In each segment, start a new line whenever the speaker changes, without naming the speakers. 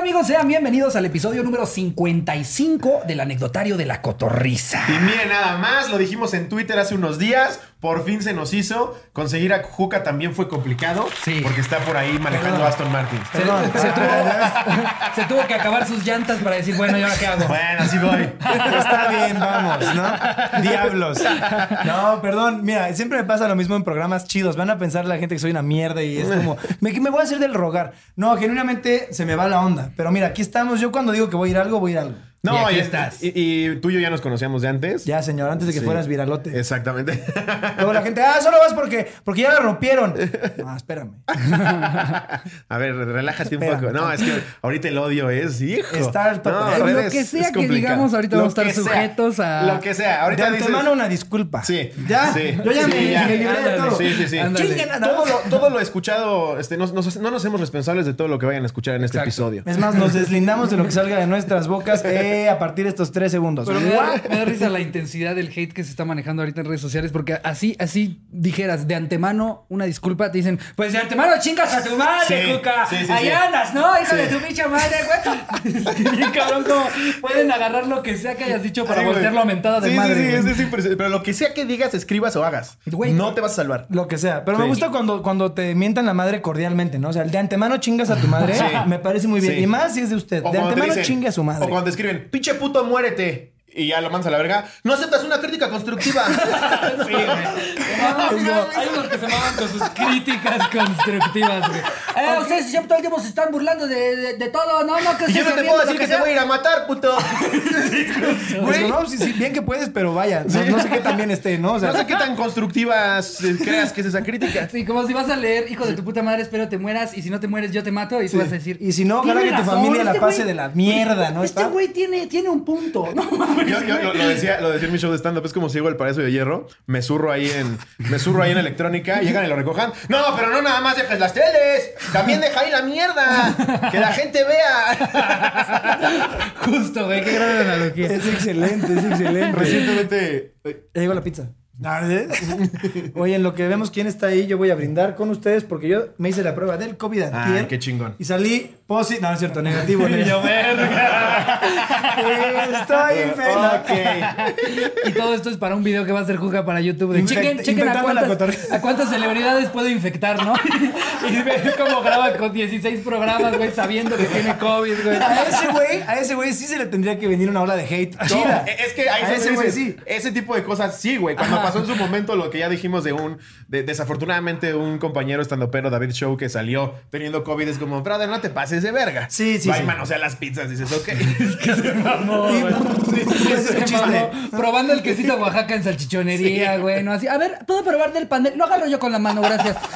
amigos? Sean bienvenidos al episodio número 55 del anecdotario de la cotorriza.
Y miren nada más, lo dijimos en Twitter hace unos días, por fin se nos hizo. Conseguir a Juca también fue complicado,
Sí.
porque está por ahí manejando Aston Martin.
Se, se tuvo, se tuvo que acabar sus llantas para decir, bueno, ¿y ahora qué hago?
Bueno, así voy.
Está bien, vamos, ¿no? Diablos. No, perdón, mira, siempre me pasa lo mismo en programas chidos. Van a pensar la gente que soy una mierda y es como, me, me voy a hacer del rogar. No, genuinamente se me va la onda. Pero mira, aquí estamos. Yo cuando digo que voy a ir a algo, voy a ir a algo.
No,
Y aquí
y,
estás.
Y, y tú y yo ya nos conocíamos de antes.
Ya, señor, antes de que
Sí.
fueras viralote.
Exactamente.
Luego la gente, ah, solo vas porque, porque ya la rompieron. No, espérame.
a ver, relájate un poco. No, es que ahorita el odio es, hijo.
Está tope.
No,
Lo
ver,
que sea
es
que digamos, ahorita
Lo
vamos a estar
sea.
sujetos a-
Lo que sea.
De
Ahorita dices...
antemano una disculpa.
Sí.
¿Ya?
Sí.
Yo ya
Sí,
me,
ya.
me libré de todo.
Sí, sí, sí. Todo lo, todo lo escuchado, este, no, no- no nos hacemos responsables de todo lo que vayan a escuchar en este episodio.
Es más, nos deslindamos de lo que salga de nuestras bocas eh, a partir de estos tres segundos.
Pero me da, me da risa la intensidad del hate que se está manejando ahorita en redes sociales, porque así, así dijeras de antemano una disculpa, te dicen, pues de antemano chingas a tu madre,
Sí,
Cuca.
sí, sí,
Ahí
sí.
andas, ¿no? Hijo
Sí.
de tu pinche madre, güey. Bien cabrón, como pueden agarrar lo que sea que hayas dicho para
Sí,
voltearlo a mentada de
sí,
madre.
Sí, sí,
güey.
es. Pero lo que sea que digas, escribas o hagas,
Güey.
no te vas a salvar.
Lo que sea. Pero me
Sí.
gusta cuando, cuando te mientan la madre cordialmente, ¿no? O sea, de antemano chingas a tu madre.
Sí.
Me parece muy bien.
Sí.
Y más si es de usted.
O
de antemano
dicen-
chingue a su madre.
O cuando te escriben, pinche puto, muérete. Y ya lo mandas a la verga. No aceptas una crítica constructiva.
Sí, güey. No, hay unos que se maman con sus críticas constructivas, güey. Eh, ustedes siempre todo el tiempo se están burlando de, de, de todo. No, no, que
y yo no te puedo decir que te voy a ir a matar, puto.
Güey, no, sí, sí, bien que puedes, pero vaya. No, no sé qué también esté, ¿no? O sea,
No sé qué tan constructivas eh, creas que es esa crítica.
Sí, como si vas a leer, hijo de tu puta madre, espero te mueras, y si no te mueres, yo te mato, y tú vas a decir.
Y si no, ojalá
"Tiene
que tu
razón,
familia la
este
pase de la mierda, ¿no?
Este güey tiene, tiene un punto. No mames.
Yo, yo lo, lo decía, lo decía en mi show de stand-up, es como si llego al Palacio de Hierro, me zurro ahí en, me zurro ahí en electrónica, llegan y lo recojan. No, pero no nada más dejas las teles, también deja ahí la mierda, que la gente vea.
Justo, güey, qué gran analogía.
Es excelente, es excelente.
Recientemente,
Ya llegó la pizza. Oye, en lo que vemos quién está ahí, yo voy a brindar con ustedes porque yo me hice la prueba del COVID antier.
Ay, qué chingón.
Y salí positivo. No, no es cierto, negativo.
Y yo,
negativo.
verga.
Estoy enfermo.
Ok.
Y todo esto es para un video que va a hacer Juca para YouTube. De chequen, chequen a, cuántas, a cuántas celebridades puedo infectar, ¿no? y ve cómo graba con 16 programas, güey, sabiendo que tiene COVID, güey.
A ese güey, a ese güey sí se le tendría que venir una ola de hate.
No,
Chida.
es que
a
se
ese güey sí.
ese tipo de cosas sí, güey. Cuando pasó en su momento lo que ya dijimos de un, de- desafortunadamente un compañero estandopero, David Show, que salió teniendo COVID, es como, brother, no te pases de verga.
Sí, sí,
Va y
sí.
manosea las pizzas, dices, ok.
Sí.
Probando el quesito Oaxaca en salchichonería, güey, ¿no? Así, a ver, ¿puedo probar del pan? de- Lo agarro yo con la mano, gracias.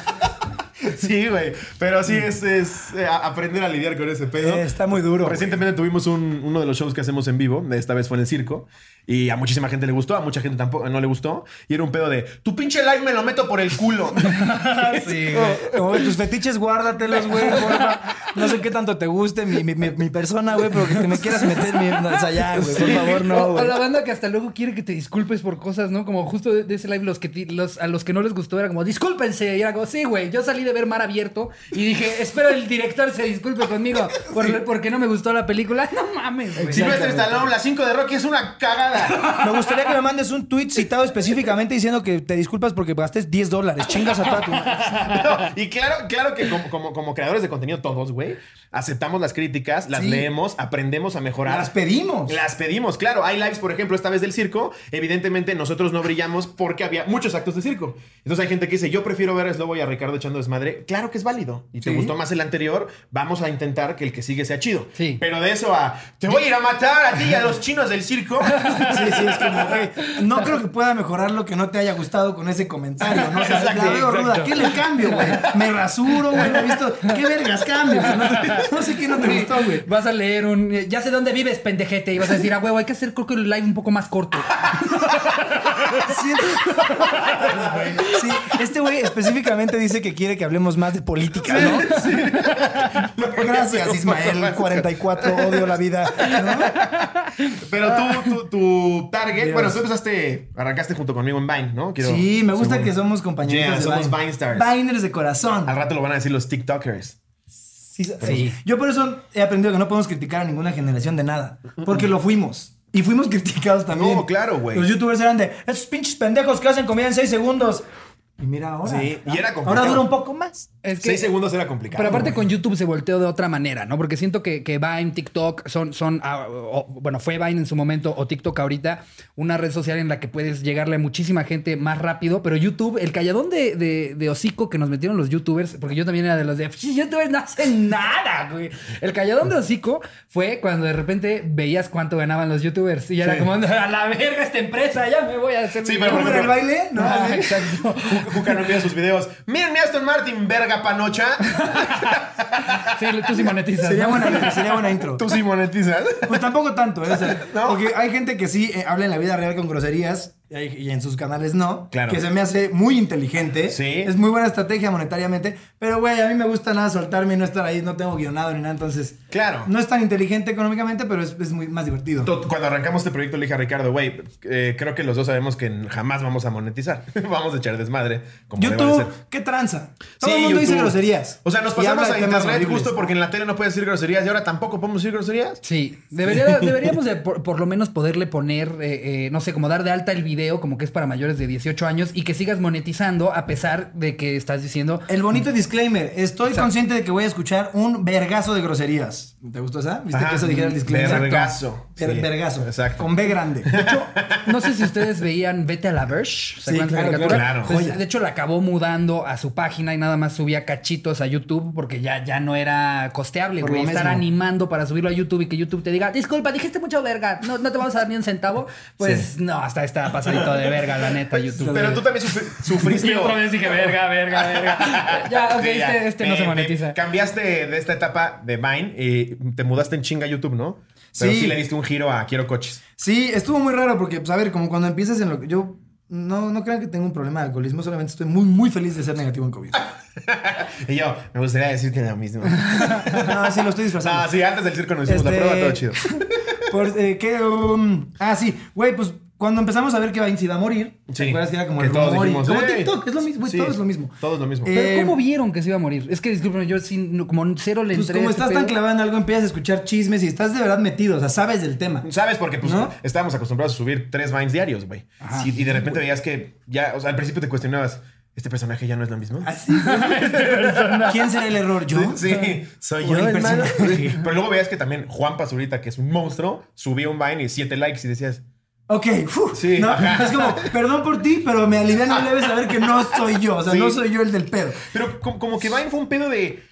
Sí, güey. Pero sí es, es, eh, a- aprender a lidiar con ese pedo.
Eh, está muy duro.
Recientemente tuvimos un- uno de los shows que hacemos en vivo. Esta vez fue en el circo. Y a muchísima gente le gustó, a mucha gente tampoco no le gustó. Y era un pedo de, tu pinche live me lo meto por el culo.
Sí, güey.
Tus fetiches, guárdatelos, güey, porfa. No sé qué tanto te guste mi, mi, mi- mi persona, güey, pero que te me quieras meter mi... O sea, ya, güey, por favor, no, güey.
la banda que hasta luego quiere que te disculpes por cosas, ¿no? Como justo de, de ese live, los que ti- los, a los que no les gustó era como, discúlpense. Y era como, sí, güey, yo salí de ver Mar Abierto y dije, espero el director se disculpe conmigo por- porque no me gustó la película. No mames, güey.
Silvestre Stallone, la 5 de Rocky es una cagada.
Me gustaría que me mandes un tweet citado específicamente diciendo que te disculpas porque gastes 10 dólares. Chingas a toda tu...
No, y claro, claro que como, como, como creadores de contenido todos, güey, aceptamos las críticas, las
Sí.
leemos, aprendemos a mejorar.
Las pedimos.
Las pedimos, claro. Hay lives, por ejemplo, esta vez del circo. Evidentemente, nosotros no brillamos porque había muchos actos de circo. Entonces hay gente que dice, yo prefiero ver a Slobo y a Ricardo echando desmadre. Claro que es válido. Y te
Sí.
gustó más el anterior, vamos a intentar que el que sigue sea chido.
Sí.
Pero de eso a, te voy a ir a matar a ti y a los chinos del circo.
Sí, sí, es como, güey, no creo que pueda mejorar lo que no te haya gustado con ese comentario, ¿no? O sea,
Exacto,
la veo ruda. ¿Qué le cambio, güey? Me rasuro, güey, no he visto. ¿Qué vergas cambio? güey? No, no sé qué no te gustó, güey.
Vas a leer un. Ya sé dónde vives, pendejete. Y vas a decir, ah, huevo, hay que hacer, creo que el live un poco más corto.
Sí, este güey específicamente dice que quiere que hablemos más de política, ¿no? Gracias, Ismael 44, odio la vida. ¿no?
Pero tú, tu, tu target,
Dios.
bueno, tú empezaste, arrancaste junto conmigo en Vine, ¿no? Quiero-
Sí, me gusta
según-
que somos compañeros
Yeah,
de
somos
Vine.
Vine stars.
Viners de corazón.
Al rato lo van a decir los TikTokers.
Sí,
Sí.
Yo por eso he aprendido que no podemos criticar a ninguna generación de nada. Porque lo fuimos. Y fuimos criticados también.
No, claro, güey.
Los youtubers eran de esos pinches pendejos que hacen comida en 6 segundos. Y mira ahora.
Sí, y era complicado.
Ahora dura un poco más.
Es que-
Seis segundos era complicado.
Pero aparte con YouTube se volteó de otra manera, ¿no? Porque siento que, que Vine, TikTok son, son ah, o- bueno, fue Vine en su momento o TikTok ahorita, una red social en la que puedes llegarle a muchísima gente más rápido, pero YouTube, el calladón de, de, de hocico que nos metieron los YouTubers, porque yo también era de los de, "Psh, YouTubers no hacen nada, güey. El calladón de hocico fue cuando de repente veías cuánto ganaban los YouTubers y era
Sí.
como, a la verga esta empresa, ya me voy a hacer...
Sí,
mi-
pero por
¿Cómo era el baile? No,
Ah, exacto.
Juca no envía sus videos. Miren mi Aston Martin, verga panocha.
Sí, tú sí monetizas.
Sería
¿no?
buena intro, sería buena intro.
Tú sí monetizas.
Pues tampoco tanto, ¿eh? O sea,
No.
Porque hay gente que sí eh, habla en la vida real con groserías y, en sus canales no.
Claro.
Que se me hace muy inteligente.
Sí.
Es muy buena estrategia monetariamente. Pero, güey, a mí me gusta nada soltarme y no estar ahí. No tengo guionado ni nada. Entonces,
Claro.
no es tan inteligente económicamente, pero es, es muy más divertido.
Cuando arrancamos este proyecto, le dije a Ricardo, güey, eh, creo que los dos sabemos que jamás vamos a monetizar. vamos a echar desmadre. Como de
YouTube. ¿qué tranza? Todo
Sí,
el mundo dice
YouTube.
groserías.
O sea, nos pasamos a internet
horribles.
justo porque en la tele no puedes decir groserías y ahora tampoco podemos decir groserías.
Sí, debería- deberíamos de por, por lo menos poderle poner, eh, eh, no sé, como dar de alta el video como que es para mayores de 18 años y que sigas monetizando a pesar de que estás diciendo...
El bonito disclaimer. Estoy
Exacto.
consciente de que voy a escuchar un vergazo de groserías. ¿Te gustó esa? ¿Viste
Ajá.
que eso dijera el disclaimer?
Vergazo.
Ver-
Sí.
vergazo.
Exacto.
Con B grande.
No sé si ustedes veían Vete a la Verge. ¿Se
Sí,
de
claro.
Pues, de hecho, la acabó mudando a su página y nada más subía cachitos a YouTube porque ya, ya no era costeable,
Por
güey.
lo
Estar
mismo.
animando para subirlo a YouTube y que YouTube te diga, disculpa, dijiste mucho verga, no, no te vamos a dar ni un centavo. Pues no, hasta está pasadito de verga, la neta, YouTube.
Pero tú también sufri- sufriste.
Y otra vez dije, verga, verga, verga. ya, ok,
Sí, ya.
este, este no se monetiza.
cambiaste de esta etapa de Vine y te mudaste en chinga a YouTube, ¿no? Pero sí.
Sí.
le diste un giro a Quiero Coches.
Sí, estuvo muy raro porque, pues, a ver, como cuando empiezas en lo que yo. No, no crean que tengo un problema de alcoholismo, solamente estoy muy, muy feliz de ser negativo en COVID.
Y yo, me gustaría decirte lo mismo.
No, sí, lo estoy disfrazando.
no, sí, antes del circo nos hicimos la
Este,
prueba, todo chido.
Por, eh, ¿qué? Um, ah, sí, güey, pues cuando empezamos a ver que Vine se iba a morir,
Sí.
¿te acuerdas que era como
Que
el
todos
rumor y-
dijimos,
como. TikTok, es lo mismo,
Sí,
todo es lo mismo.
Todo es lo mismo.
Eh,
Pero ¿cómo vieron que se iba a morir? Es que, disculpen, yo sí, no- como cero le
Pues
entré
como
a ese
estás tan clavado en algo, empiezas a escuchar chismes y estás de verdad metido, o sea, sabes del tema.
¿Sabes? Porque pues
¿No?
estábamos acostumbrados a subir tres Vines diarios, güey. Y, y de repente veías que ya, o sea, al principio te cuestionabas, ¿este personaje ya no es lo mismo?
Así. ¿Quién será el error? ¿Yo?
Sí, soy
¿O
yo
el personaje?
Sí. Pero luego veías que también Juan Pazurita, que es un monstruo, subía un Vine y siete likes y decías,
Ok, fu,
Sí.
Es como, perdón por ti, pero me alivian no leve saber que no soy yo. O sea,
Sí.
no soy yo el del pedo.
pero como, que Vine fue un pedo de,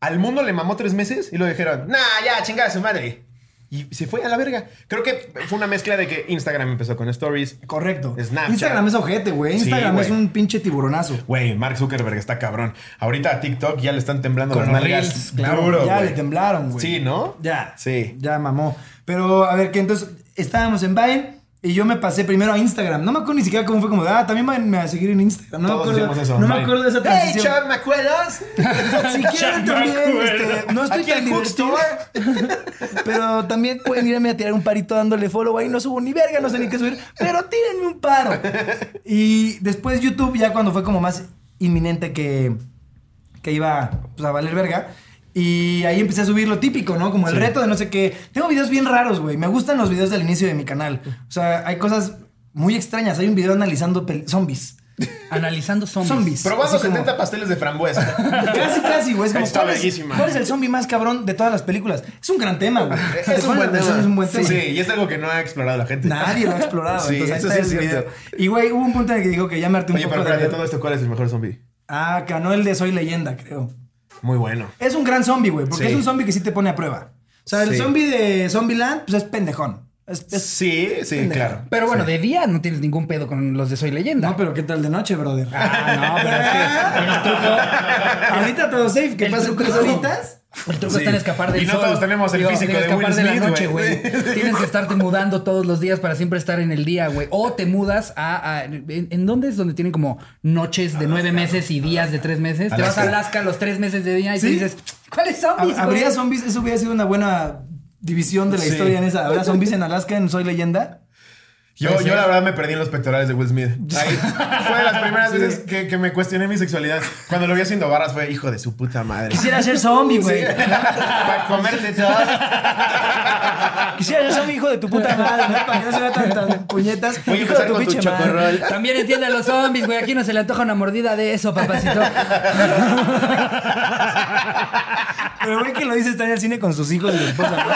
al mundo le mamó tres meses y lo dijeron, nah, ya, chingada a su madre. Y se fue a la verga. Creo que fue una mezcla de que Instagram empezó con stories.
Correcto.
Snapchat.
Instagram es ojete, güey. Instagram es un pinche tiburonazo.
Güey, Mark Zuckerberg está cabrón. Ahorita a TikTok ya le están temblando
Con
las nalgas.
claro.
duro,
ya le temblaron, güey.
Sí, ¿no?
Ya.
Sí.
Ya mamó. Pero a ver, que entonces estábamos en Vine y yo me pasé primero a Instagram. No me acuerdo ni siquiera cómo fue como de, ah, también váyanme a seguir en Instagram. No
Todos
me acuerdo.
eso,
no me acuerdo de esa
Hey,
transición.
Chuck, ¿me acuerdas?
si quieren también, este, no estoy
Aquí
tan divertido. Pero también pueden irme a tirar un parito dándole follow ahí. No subo ni verga, no sé ni qué subir. Pero tírenme un paro. Y después YouTube, ya cuando fue como más inminente que, que iba pues, a valer verga. Y ahí empecé a subir lo típico, ¿no? Como el reto de no sé qué. Tengo videos bien raros, güey. Me gustan los videos del inicio de mi canal. O sea, hay cosas muy extrañas. Hay un video analizando zombies.
Analizando zombies.
Zombies.
Probando
Así como-
70 pasteles de frambuesa.
Casi, casi, güey. Es como,
Está
¿cuál, es, cuál es el zombie más cabrón de todas las películas? Es un gran tema, güey.
es, un buen tema.
Es un buen tema.
Sí, y es algo que no ha explorado la gente.
Nadie lo ha explorado.
Sí,
entonces ahí
eso
está
sí
el video. Y güey, hubo un punto en el que digo que ya me harté un
Oye,
poco
pero
de ver-
todo esto, ¿cuál es el mejor zombie?
Ah, ganó el de Soy Leyenda, creo.
Muy bueno.
Es un gran zombie, güey, porque
Sí.
es un zombie que sí te pone a prueba. O sea, el
Sí.
zombie de Zombieland, pues es pendejón. Es, es-
Sí, sí, claro.
Pero bueno,
Sí.
de día no tienes ningún pedo con los de Soy Leyenda.
No, pero ¿qué tal de noche, brother?
Ah, no, pero es que el truco,
Ahorita todo safe, que tres
es como-
horitas.
El truco
Sí.
está en escapar del
Y no
sol.
todos tenemos el físico
en
de
escapar
Will
de la noche,
güey.
Tienes que estarte mudando todos los días para siempre estar en el día, güey. O te mudas a... a- ¿en, en dónde es donde tienen como noches de nueve meses y días de tres meses? Te vas a
Alaska.
Los tres meses de día y
Sí.
te dices, ¿cuáles zombies,
Hab- ¿Habría zombies? Eso hubiera sido una buena división de la
Sí.
historia en esa. ¿Habrá zombies en Alaska en Soy Leyenda?
Yo, yo la verdad me perdí en los pectorales de Will Smith. Ahí fue de las primeras veces que, que me cuestioné mi sexualidad. Cuando lo vi haciendo barras fue hijo de su puta madre.
Quisiera ser zombie, güey.
Para comerte todo.
Quisiera ser zombie, hijo de tu puta madre, ¿no? Para que no se vea tan, tan puñetas.
Voy a
hijo de
con tu
pinche madre.
También entiende a los zombies, güey. Aquí no se le antoja una mordida de eso, papacito.
Pero güey que lo dice está en el cine con sus hijos y su esposa. ¿no?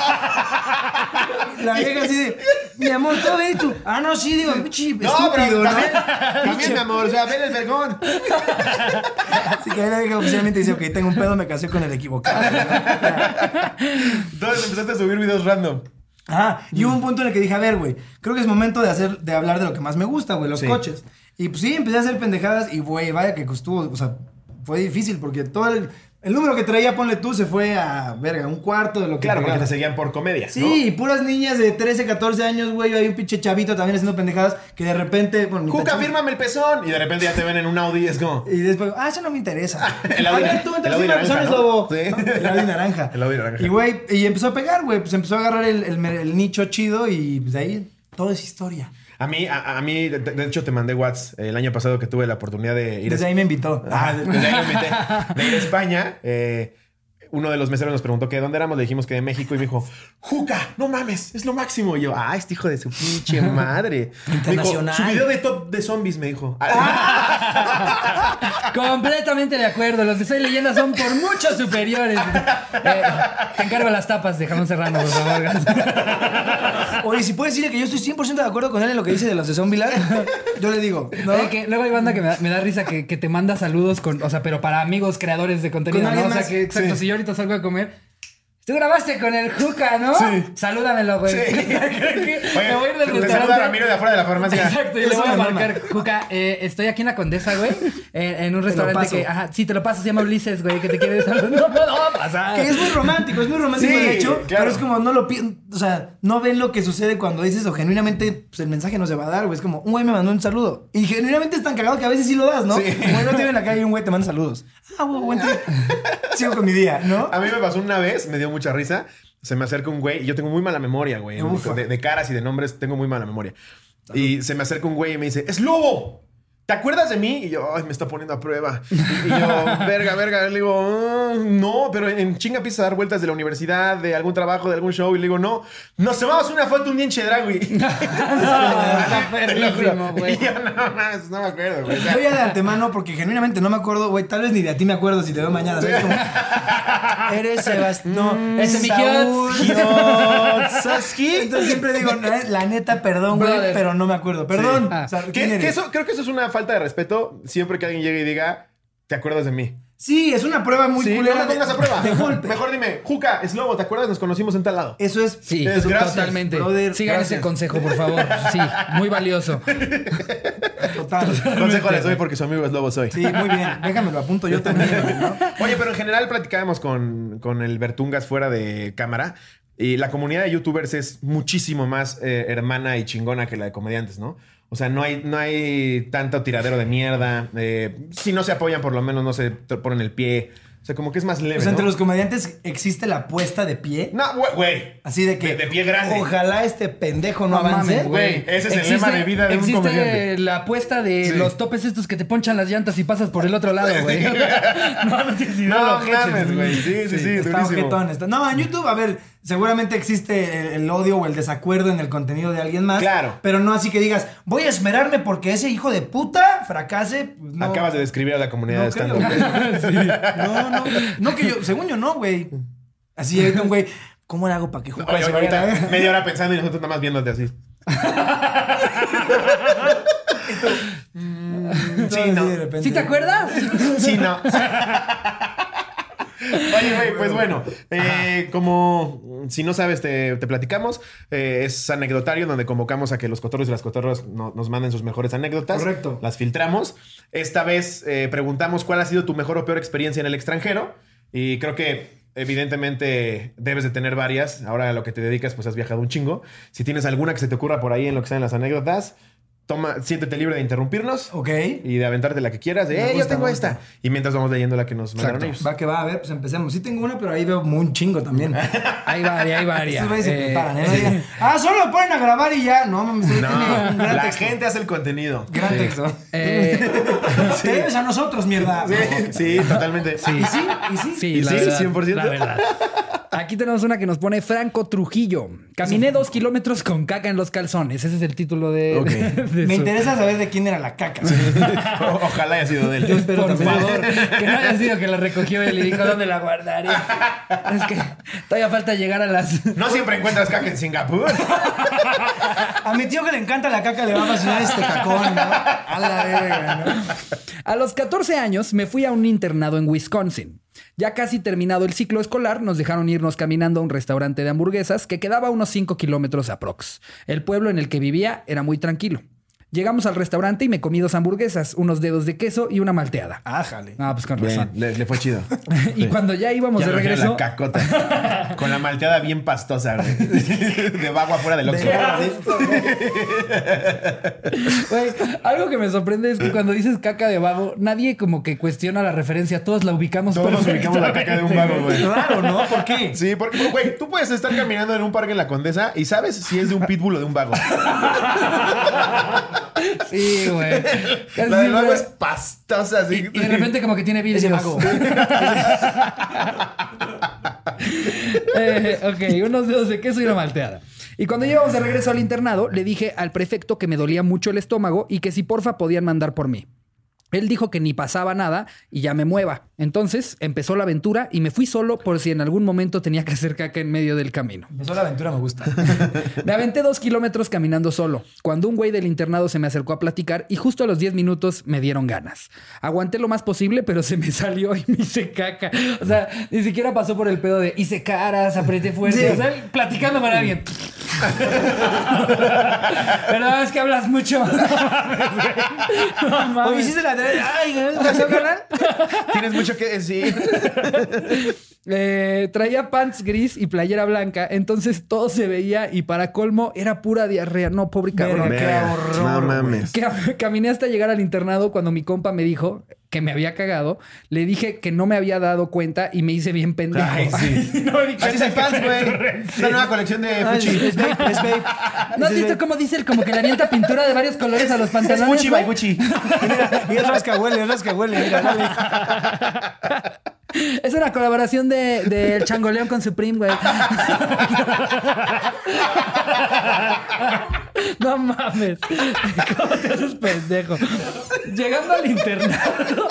La vieja así de, mi amor, todo bien y tú. Ah, no, sí, digo, pinche
No,
estúpido,
pero
¿no?
también, también, mi amor, o sea, ven el vergón.
Así que ahí la oficialmente dice, ok, tengo un pedo, me casé con el equivocado. ¿no?
Entonces empezaste a subir videos random.
Ajá, y hubo un punto en el que dije, a ver, güey, creo que es momento de hacer, de hablar de lo que más me gusta, güey, los
Sí.
coches. Y pues sí, empecé a hacer pendejadas y, güey, vaya que estuvo, o sea, fue difícil porque todo el, el número que traía, ponle tú, se fue a, verga, un cuarto de lo que
Claro, porque te seguían por comedia.
Sí, y puras niñas de 13, 14 años, güey, hay un pinche chavito también haciendo pendejadas que de repente, bueno,
Juca, fírmame el pezón. Y de repente ya te ven en un Audi y es como.
Y después, ah, eso no me interesa.
El Audi-
ver, tú
el Audi naranja,
pezones,
¿no?
lobo.
Sí.
¿No? El Audi naranja.
El Audi naranja.
Y, güey, y empezó a pegar, güey. Pues empezó a agarrar el, el- el nicho chido y pues de ahí todo es historia.
A mí, a, a mí, de, de hecho, te mandé WhatsApp el año pasado que tuve la oportunidad de ir a
Desde ahí me invitó.
Ah, desde ahí lo invité. De ir a España. eh, uno de los meseros nos preguntó que de dónde éramos. Le dijimos que de México y me dijo, Juca, no mames, es lo máximo. Y yo, ah, este hijo de su pinche madre. Me dijo,
Internacional.
Su video de top de zombies, me dijo.
Completamente de acuerdo. Los de Soy Leyenda son por mucho superiores. Eh, te encargo las tapas de jamón serrano, por favor.
Oye, si puedes decirle que yo estoy 100% de acuerdo con él en lo que dice de los de Zombieland, yo le digo, ¿no?
Oye, que luego hay banda que me da, me da risa que, que te manda saludos con, o sea, pero para amigos creadores de contenido,
Con
¿no? O sea, que exacto,
Sí.
si yo ahorita salgo a comer. Tú grabaste con el Juca, ¿no?
Sí.
Salúdamelo, güey.
Sí.
me
Oye,
voy a ir del
te saluda
restaurante.
Ramiro de afuera de la farmacia.
Exacto, y le voy a marcar, Juca, eh, estoy aquí en la Condesa, güey, en, en un restaurante
paso.
que, ajá, sí, te lo paso, se llama Ulises, güey, que te quiere saludar. No puedo pasar.
Que es muy romántico, es muy romántico
Sí,
el hecho,
claro.
pero es como no lo o sea, no ven lo que sucede cuando dices o genuinamente pues, el mensaje no se va a dar, güey. Es como, un güey me mandó un saludo. Y genuinamente es tan cagado que a veces sí lo das, ¿no?
Sí.
Como no te ven en la calle y un güey te manda saludos. Ah, güey, buen. Sigo con mi día, ¿no?
A mí me pasó una vez, me dio mucha risa. Se me acerca un güey y yo tengo muy mala memoria, güey. De caras y de nombres tengo muy mala memoria. Y se me acerca un güey y me dice, ¡Es lobo! ¿Te acuerdas de mí? Y yo, ay, me está poniendo a prueba. Y, y yo, verga, verga. Le digo, "Ah, no, pero en chinga empiezas a dar vueltas de la universidad, de algún trabajo, de algún show. Y le digo, no, nos tomamos una foto un día en Chedragui.
está perrísimo, güey.
Y yo, no, mames, no me acuerdo, güey.
Yo ya de antemano, porque genuinamente no me acuerdo, güey, tal vez ni de a ti me acuerdo si te veo mañana. ¿sabes? Como, eres Sebastián. No,
Ese mi.
Entonces siempre digo, "La- neta, perdón, güey, pero no me acuerdo. Perdón.
Sí.
O sea,
Que-
¿quién
que
eres?
eso, creo que eso es una falta de respeto siempre que alguien llegue y diga, ¿te acuerdas de mí?
Sí, es una prueba muy
Sí,
culera.
no me pongas a prueba.
De golpe.
Mejor dime, Juca, es lobo, ¿te acuerdas? Nos conocimos en tal lado.
Eso es.
Sí,
Es gracias,
totalmente.
brother,
Sigan
gracias.
ese consejo, por favor. Sí, muy valioso.
Total.
Consejo les doy porque su amigo es lobo soy.
Sí, muy bien. Déjamelo apunto yo también, ¿no?
Oye, pero en general platicábamos con, con el Bertungas fuera de cámara. Y la comunidad de youtubers es muchísimo más eh, hermana y chingona que la de comediantes, ¿no? O sea, no hay, no hay tanto tiradero de mierda. eh, si no se apoyan, por lo menos no se ponen el pie. O sea, como que es más leve.
O sea, entre
¿no?
los comediantes existe la puesta de pie.
No, güey, güey.
Así de que.
De- de pie grande.
Ojalá este pendejo no,
No
avance.
güey. Ese es el lema de vida de un
existe
comediante.
la apuesta de
Sí.
los topes estos que te ponchan las llantas y pasas por el otro lado, güey. no, no tienes idea
No mames, güey. Sí, sí, sí,
está
durísimo.
está- No, en YouTube, a ver, seguramente existe el, el odio o el desacuerdo en el contenido de alguien más.
Claro.
Pero no así que digas, voy a esmerarme porque ese hijo de puta fracase. Pues no.
Acabas de describir a la comunidad
No
de stand-up.
güey. No, no. No, que yo, según yo, no, güey. Así un güey, ¿cómo le hago para que
Oye,
a
ahorita media hora pensando y nosotros nada más viéndote así.
Todo así
no.
de repente.
¿Sí te acuerdas?
Sí, no. Oye, güey, pues bueno, eh, como si no sabes, te, te platicamos. eh, es anecdotario donde convocamos a que los cotorros y las cotorras no- nos manden sus mejores anécdotas.
Correcto.
Las filtramos. Esta vez eh, preguntamos cuál ha sido tu mejor o peor experiencia en el extranjero. Y creo que evidentemente debes de tener varias. Ahora a lo que te dedicas, pues has viajado un chingo. Si tienes alguna que se te ocurra por ahí en lo que sean las anécdotas, toma, siéntete libre de interrumpirnos
Ok.
y de aventarte la que quieras. De, eh, yo
gusta,
tengo
me
esta. Y mientras vamos leyendo la que nos mandaron ellos.
Va que va, a ver, pues empecemos. Sí tengo una, pero ahí veo un chingo también.
Hay varias, hay varias.
Estos güeyes se
Eh,
preparan, ¿eh? Digan, ah, solo lo ponen a grabar y ya. No, mames,
No,
tiene un gran
la
texto.
gente hace el contenido.
Gran texto.
eh,
Te debes a nosotros, mierda.
Sí, sí, totalmente.
¿Y sí? ¿Y sí?
Sí,
¿Y
la
sí?
verdad,
100%?
La verdad. Aquí tenemos una que nos pone Franco Trujillo. Caminé dos kilómetros con caca en los calzones. Ese es el título de.
Ok.
de- de
Me
su-
interesa saber de quién era la caca.
O- Ojalá haya sido de
Yo
él.
espero
Por
también.
favor, que no haya sido que la recogió él y dijo dónde la guardaré. Es que todavía falta llegar a las.
No siempre encuentras caca en Singapur.
A mi tío que le encanta la caca le va a fascinar este cacón, ¿no? A la verga, ¿no?
A los 14 años me fui a un internado en Wisconsin. Ya casi terminado el ciclo escolar, nos dejaron irnos caminando a un restaurante de hamburguesas que quedaba unos 5 kilómetros aprox. El pueblo en el que vivía era muy tranquilo. Llegamos al restaurante y me comí dos hamburguesas, unos dedos de queso y una malteada.
Ájale.
Ah, pues con
Bien,
razón.
le, le fue chido.
Y cuando ya íbamos
Ya
de regreso,
La cacota. Con la malteada bien pastosa, güey. De vago afuera del Oxxo.
Güey, algo que me sorprende es que cuando dices caca de vago, nadie como que cuestiona la referencia. Todos la ubicamos
Todos ubicamos la caca de un vago, güey.
Claro, ¿no? ¿Por qué?
Sí, porque, güey, tú puedes estar caminando en un parque en la Condesa y sabes si es de un pitbull o de un vago.
Sí, güey. Casi
La del
siempre-
es pastosa, así.
Y de repente como que tiene
Ese
vidrios.
vago.
Eh, ok, unos dedos de queso y una malteada. Y cuando llegamos de regreso al internado, le dije al prefecto que me dolía mucho el estómago y que si porfa podían mandar por mí. Él dijo que ni pasaba nada y ya me mueva. Entonces empezó la aventura y me fui solo por si en algún momento tenía que hacer caca en medio del camino.
Empezó la aventura, me gusta.
Me aventé dos kilómetros caminando solo, cuando un güey del internado se me acercó a platicar y justo a los 10 minutos me dieron ganas. Aguanté lo más posible, pero se me salió y me hice caca. O sea, ni siquiera pasó por el pedo de hice caras, apreté fuerte.
Sí.
O sea, platicando con alguien. Perdón, es que hablas mucho. No mames.
Hiciste la.
Tienes mucho que decir.
Eh, traía pants gris y playera blanca, entonces todo se veía y para colmo era pura diarrea. No, pobre cabrón.
Qué horror,
No mames.
Caminé hasta llegar al internado cuando mi compa me dijo que me había cagado. Le dije que no me había dado cuenta y me hice bien pendejo.
Ay, sí.
no me di
Así es el pants, güey. Una nueva colección de
Ay,
Fuchi.
es vape, es vape.
¿No has
Es
visto cómo dice el como que le avienta pintura de varios colores a los
Es
pantalones?
Fuchi by.
Mira, y es rascahuele, es rascahuele. Mira, dale.
Es una colaboración de, de El Changoleón con Supreme, güey. No mames. ¿Cómo te haces pendejo? Llegando al internado.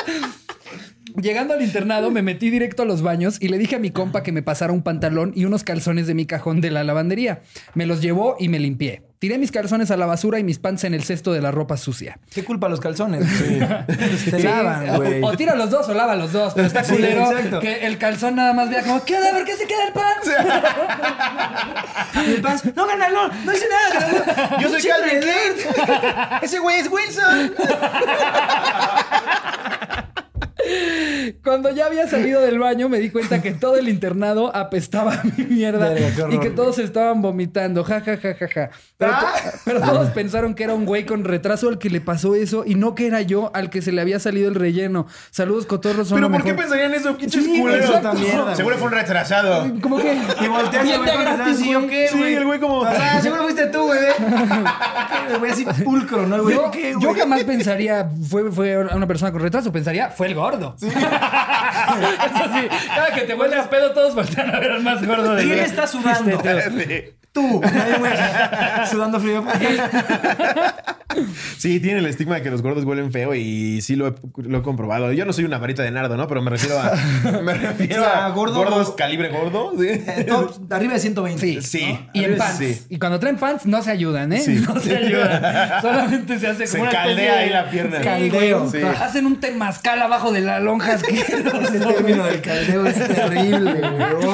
Llegando al internado, me metí directo a los baños y le dije a mi compa que me pasara un pantalón y unos calzones de mi cajón de la lavandería. Me los llevó y me limpié. Tiré mis calzones a la basura y mis pants en el cesto de la ropa sucia.
¿Qué culpa los calzones? Se
Sí,
lavan, güey.
O, o tira los dos o lava los dos. Pero está
Sí,
culero
exacto.
que el calzón nada más vea como, ¿qué onda? ¿Por qué se queda el pants?
El pants, no, carnal, no, no hice nada.
Yo soy Calvin. Ese güey es Wilson.
Cuando ya había salido del baño, me di cuenta que todo el internado apestaba a mi mierda
Verga, qué horror,
y que todos estaban vomitando. Ja, ja, ja, ja, ja. Pero,
Ah.
pero todos pensaron que era un güey con retraso al que le pasó eso y no que era yo al que se le había salido el relleno. Saludos, cotorros.
¿Pero por qué
mejor.
pensarían eso? Pinches
Sí.
Mierda,
Seguro fue un retrasado.
Como que.
Y volteas y
gratis,
¿yo
güey.
qué,
Sí, el güey como-
Ah, seguro fuiste tú, güey. El güey así pulcro, ¿no? El güey,
Yo,
¿qué,
jamás pensaría, fue, fue una persona con retraso, pensaría, fue el gordo. Eso sí, cada que te vuelves pedo, todos voltean a ver al más gordo de
¿Quién está sudando? Tú. Nadie, güey, Sudando frío.
Sí, tiene el estigma de que los gordos huelen feo y sí lo he, lo he comprobado. Yo no soy una varita de nardo, ¿no? Pero me refiero a. Me refiero
O sea,
a
gordo-
gordos calibre gordo. Sí.
Eh, Top, arriba de 120.
Sí.
Y en pants.
Sí.
Y cuando traen pants, no se ayudan, ¿eh?
Sí.
No se ayudan. Solamente se hace
Se
como especie
caldea
de-
ahí la pierna.
Sí,
Caldeo.
Sí.
Hacen un temazcal abajo de la lonja.
El término del caldeo es terrible, güey.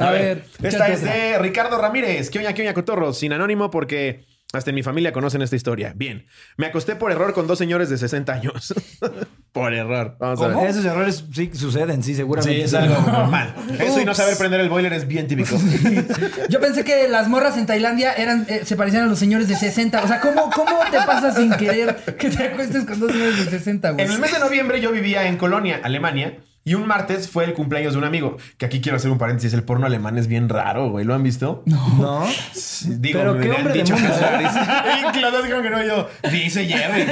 A ver.
Esta es de Ricardo Ramírez. ¿Qué oña, qué oña, cotorro? Sin anónimo porque hasta en mi familia conocen esta historia. Bien. Me acosté por error con dos señores de 60 años. por error. Vamos a ver.
Esos errores sí suceden, sí, seguramente.
Sí, es algo normal. Eso y no saber prender el boiler es bien típico.
Yo pensé que las morras en Tailandia eran, eh, se parecían a los señores de 60. O sea, ¿cómo, ¿cómo te pasa sin querer que te acuestes con dos señores de 60, güey?
En el mes de noviembre yo vivía en Colonia, Alemania. Y un martes fue el cumpleaños de un amigo. Que aquí quiero hacer un paréntesis. El porno alemán es bien raro, güey. ¿Lo han visto?
¿No?
Sí, Digo,
Pero
me
qué
han
hombre de
dicho
mundo,
que es Y que no, yo. Dice Jerry.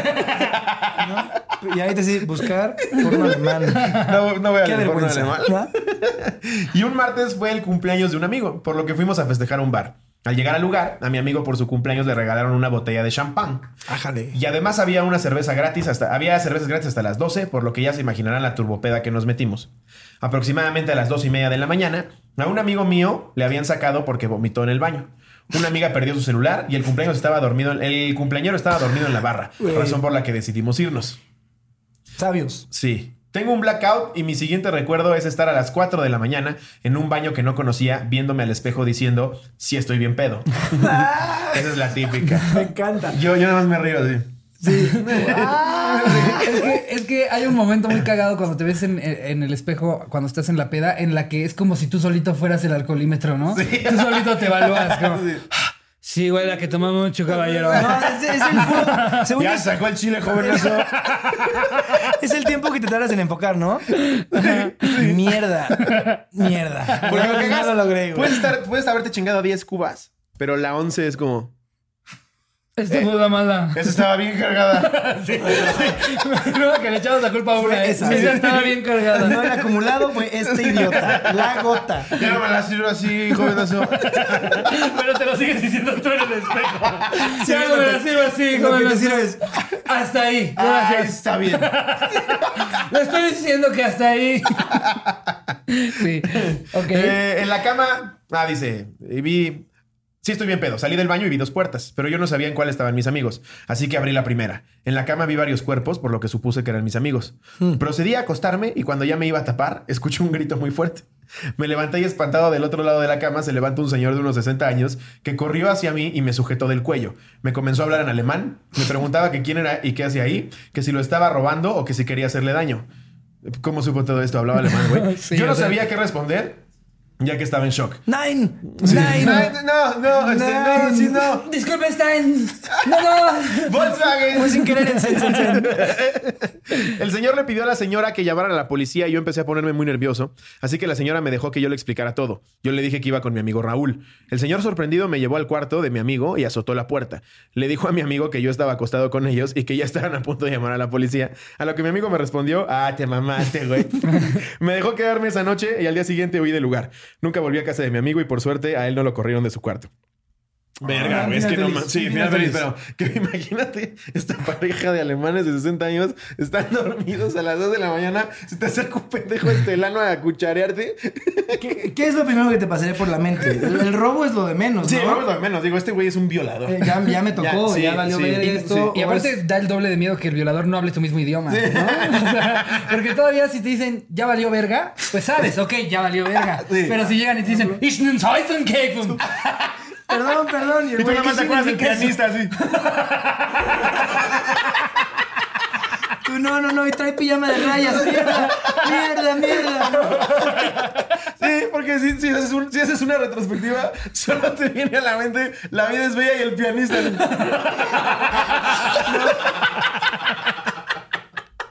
Y ahí te dice buscar porno alemán.
No, no voy a leer porno alemán.
¿verdad?
Y un martes fue el cumpleaños de un amigo, por lo que fuimos a festejar a un bar. Al llegar al lugar, a mi amigo por su cumpleaños le regalaron una botella de champán.
Ájale.
Y además había una cerveza gratis hasta había cervezas gratis hasta las 12, por lo que ya se imaginarán la turbopeda que nos metimos. Aproximadamente a las dos y media de la mañana, a un amigo mío le habían sacado porque vomitó en el baño. Una amiga perdió su celular y el cumpleaños estaba dormido, el cumpleañero estaba dormido en la barra, razón por la que decidimos irnos.
Sabios.
Sí. Tengo un blackout y mi siguiente recuerdo es estar a las 4 de la mañana en un baño que no conocía, viéndome al espejo diciendo, sí estoy bien pedo. Esa es la típica.
Me encanta.
Yo, yo nada más me río así.
Sí.
Es que, es que hay un momento muy cagado cuando te ves en, en el espejo, cuando estás en la peda, en la que es como si tú solito fueras el alcoholímetro, ¿no? Tú solito te evalúas. Como, sí, güey, la que toma mucho, caballero.
No, es, es el puro. según yo,
Ya sacó el chile, jovenazo.
es el tiempo que te tardas en enfocar, ¿no? Mierda. Mierda.
Porque
No,
lo que
no
hagas,
lo logré, güey.
puedes, estar, puedes haberte chingado 10 cubas, pero la 11 es como...
Es tu duda mala.
Esa estaba bien cargada.
Sí, sí. No, que le echamos la culpa a una.
Fue
¿eh?
esa.
Esa estaba bien cargada.
No, el acumulado fue este idiota. La gota.
Ya no me la sirvo así, jovenazo.
Pero te lo sigues diciendo tú en el espejo.
Sí,
ya no
lo
me la sirvo así,
lo que
joven.
te sirve es-
Hasta ahí.
Ay,
Gracias.
está bien.
Le estoy diciendo que hasta ahí. Sí. Ok.
Eh, en la cama, ah, dice, y vi. Sí, estoy bien pedo. Salí del baño y vi dos puertas, pero yo no sabía en cuál estaban mis amigos. Así que abrí la primera. En la cama vi varios cuerpos, por lo que supuse que eran mis amigos. Procedí a acostarme y cuando ya me iba a tapar, escuché un grito muy fuerte. Me levanté y espantado del otro lado de la cama se levanta un señor de unos 60 años que corrió hacia mí y me sujetó del cuello. Me comenzó a hablar en alemán, me preguntaba que quién era y qué hacía ahí, que si lo estaba robando o que si quería hacerle daño. ¿Cómo supo todo esto? Hablaba alemán, güey.
Sí,
yo no
sea-
sabía qué responder, ya que estaba en shock.
Nine.
Sí.
Nine.
No, no, este, no, sí, no.
Disculpe, Stein. No, no.
Volkswagen.
Fue sin querer en sen, sen, sen.
El señor le pidió a la señora que llamara a la policía y yo empecé a ponerme muy nervioso. Así que la señora me dejó que yo le explicara todo. Yo le dije que iba con mi amigo Raúl. El señor sorprendido me llevó al cuarto de mi amigo y azotó la puerta. Le dijo a mi amigo que yo estaba acostado con ellos y que ya estaban a punto de llamar a la policía. A lo que mi amigo me respondió, ah, te mamaste, güey. me dejó quedarme esa noche y al día siguiente huí del lugar. Nunca volví a casa de mi amigo y por suerte a él no lo corrieron de su cuarto. Verga,
Ah,
güey, es que no ma- Sí,
final
feliz,
feliz.
pero que imagínate esta pareja de alemanes de 60 años están dormidos a las 2 de la mañana, se te acerca un pendejo estelano a cucharearte.
¿Qué, qué es lo primero que te pasaría por la mente? El, el robo es lo de menos,
Sí,
¿no?
vamos lo de menos. Digo, este güey es un violador.
Eh, ya, ya me tocó,
Ya,
valió
sí.
ver
Y-
esto.
Y aparte
es-
da el doble de miedo que el violador no hable tu mismo idioma. ¿no? O sea, porque todavía si te dicen ya valió verga, pues sabes, ok, ya valió verga.
Sí.
Pero si llegan y te dicen, Ich Scheißenkeks",
Perdón, perdón. Y el
Y tú nada más
¿qué
te acuerdas del pianista así.
Tú, no, no, no, y trae pijama de rayas. Mierda, mierda, mierda.
Sí, porque si, si haces un- si haces una retrospectiva, solo te viene a la mente la vida es bella y el pianista.
Mierda,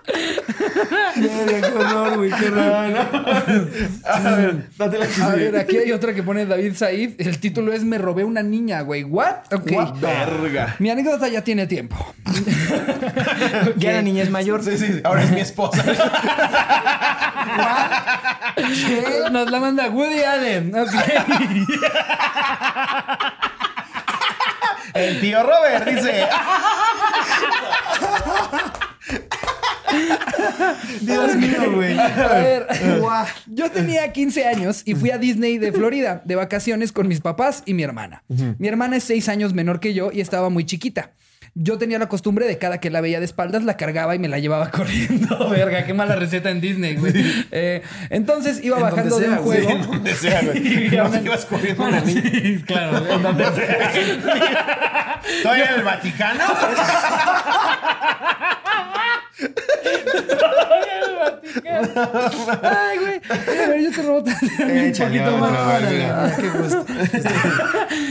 qué güey, qué horror.
A ver, date la que
A ver, aquí hay otra que pone David Said. El título es Me robé una niña, güey. ¿What? Ok.
What? Verga.
Mi anécdota ya tiene tiempo.
Ya la niña es mayor.
Sí, sí, ahora es mi esposa.
Nos la manda Woody Allen. Ok.
El tío Robert dice.
Dios mío, güey.
A ver.
Guau.
Yo tenía 15 años y fui a Disney de Florida de vacaciones con mis papás y mi hermana. Mi hermana es 6 años menor que yo y estaba muy chiquita. Yo tenía la costumbre de cada que la veía de espaldas, la cargaba y me la llevaba corriendo. Verga, qué mala receta en Disney, güey. Eh, entonces iba
En
bajando de
sea,
un
güey,
juego.
en donde sea, güey.
Y
No
obviamente-
te ibas corriendo
Bueno,
una niña.
sí, claro, en donde sea.
¿Todavía en el Vaticano?
Ay, güey. A ver, yo te robo un poquito más.
Ay, qué gusto.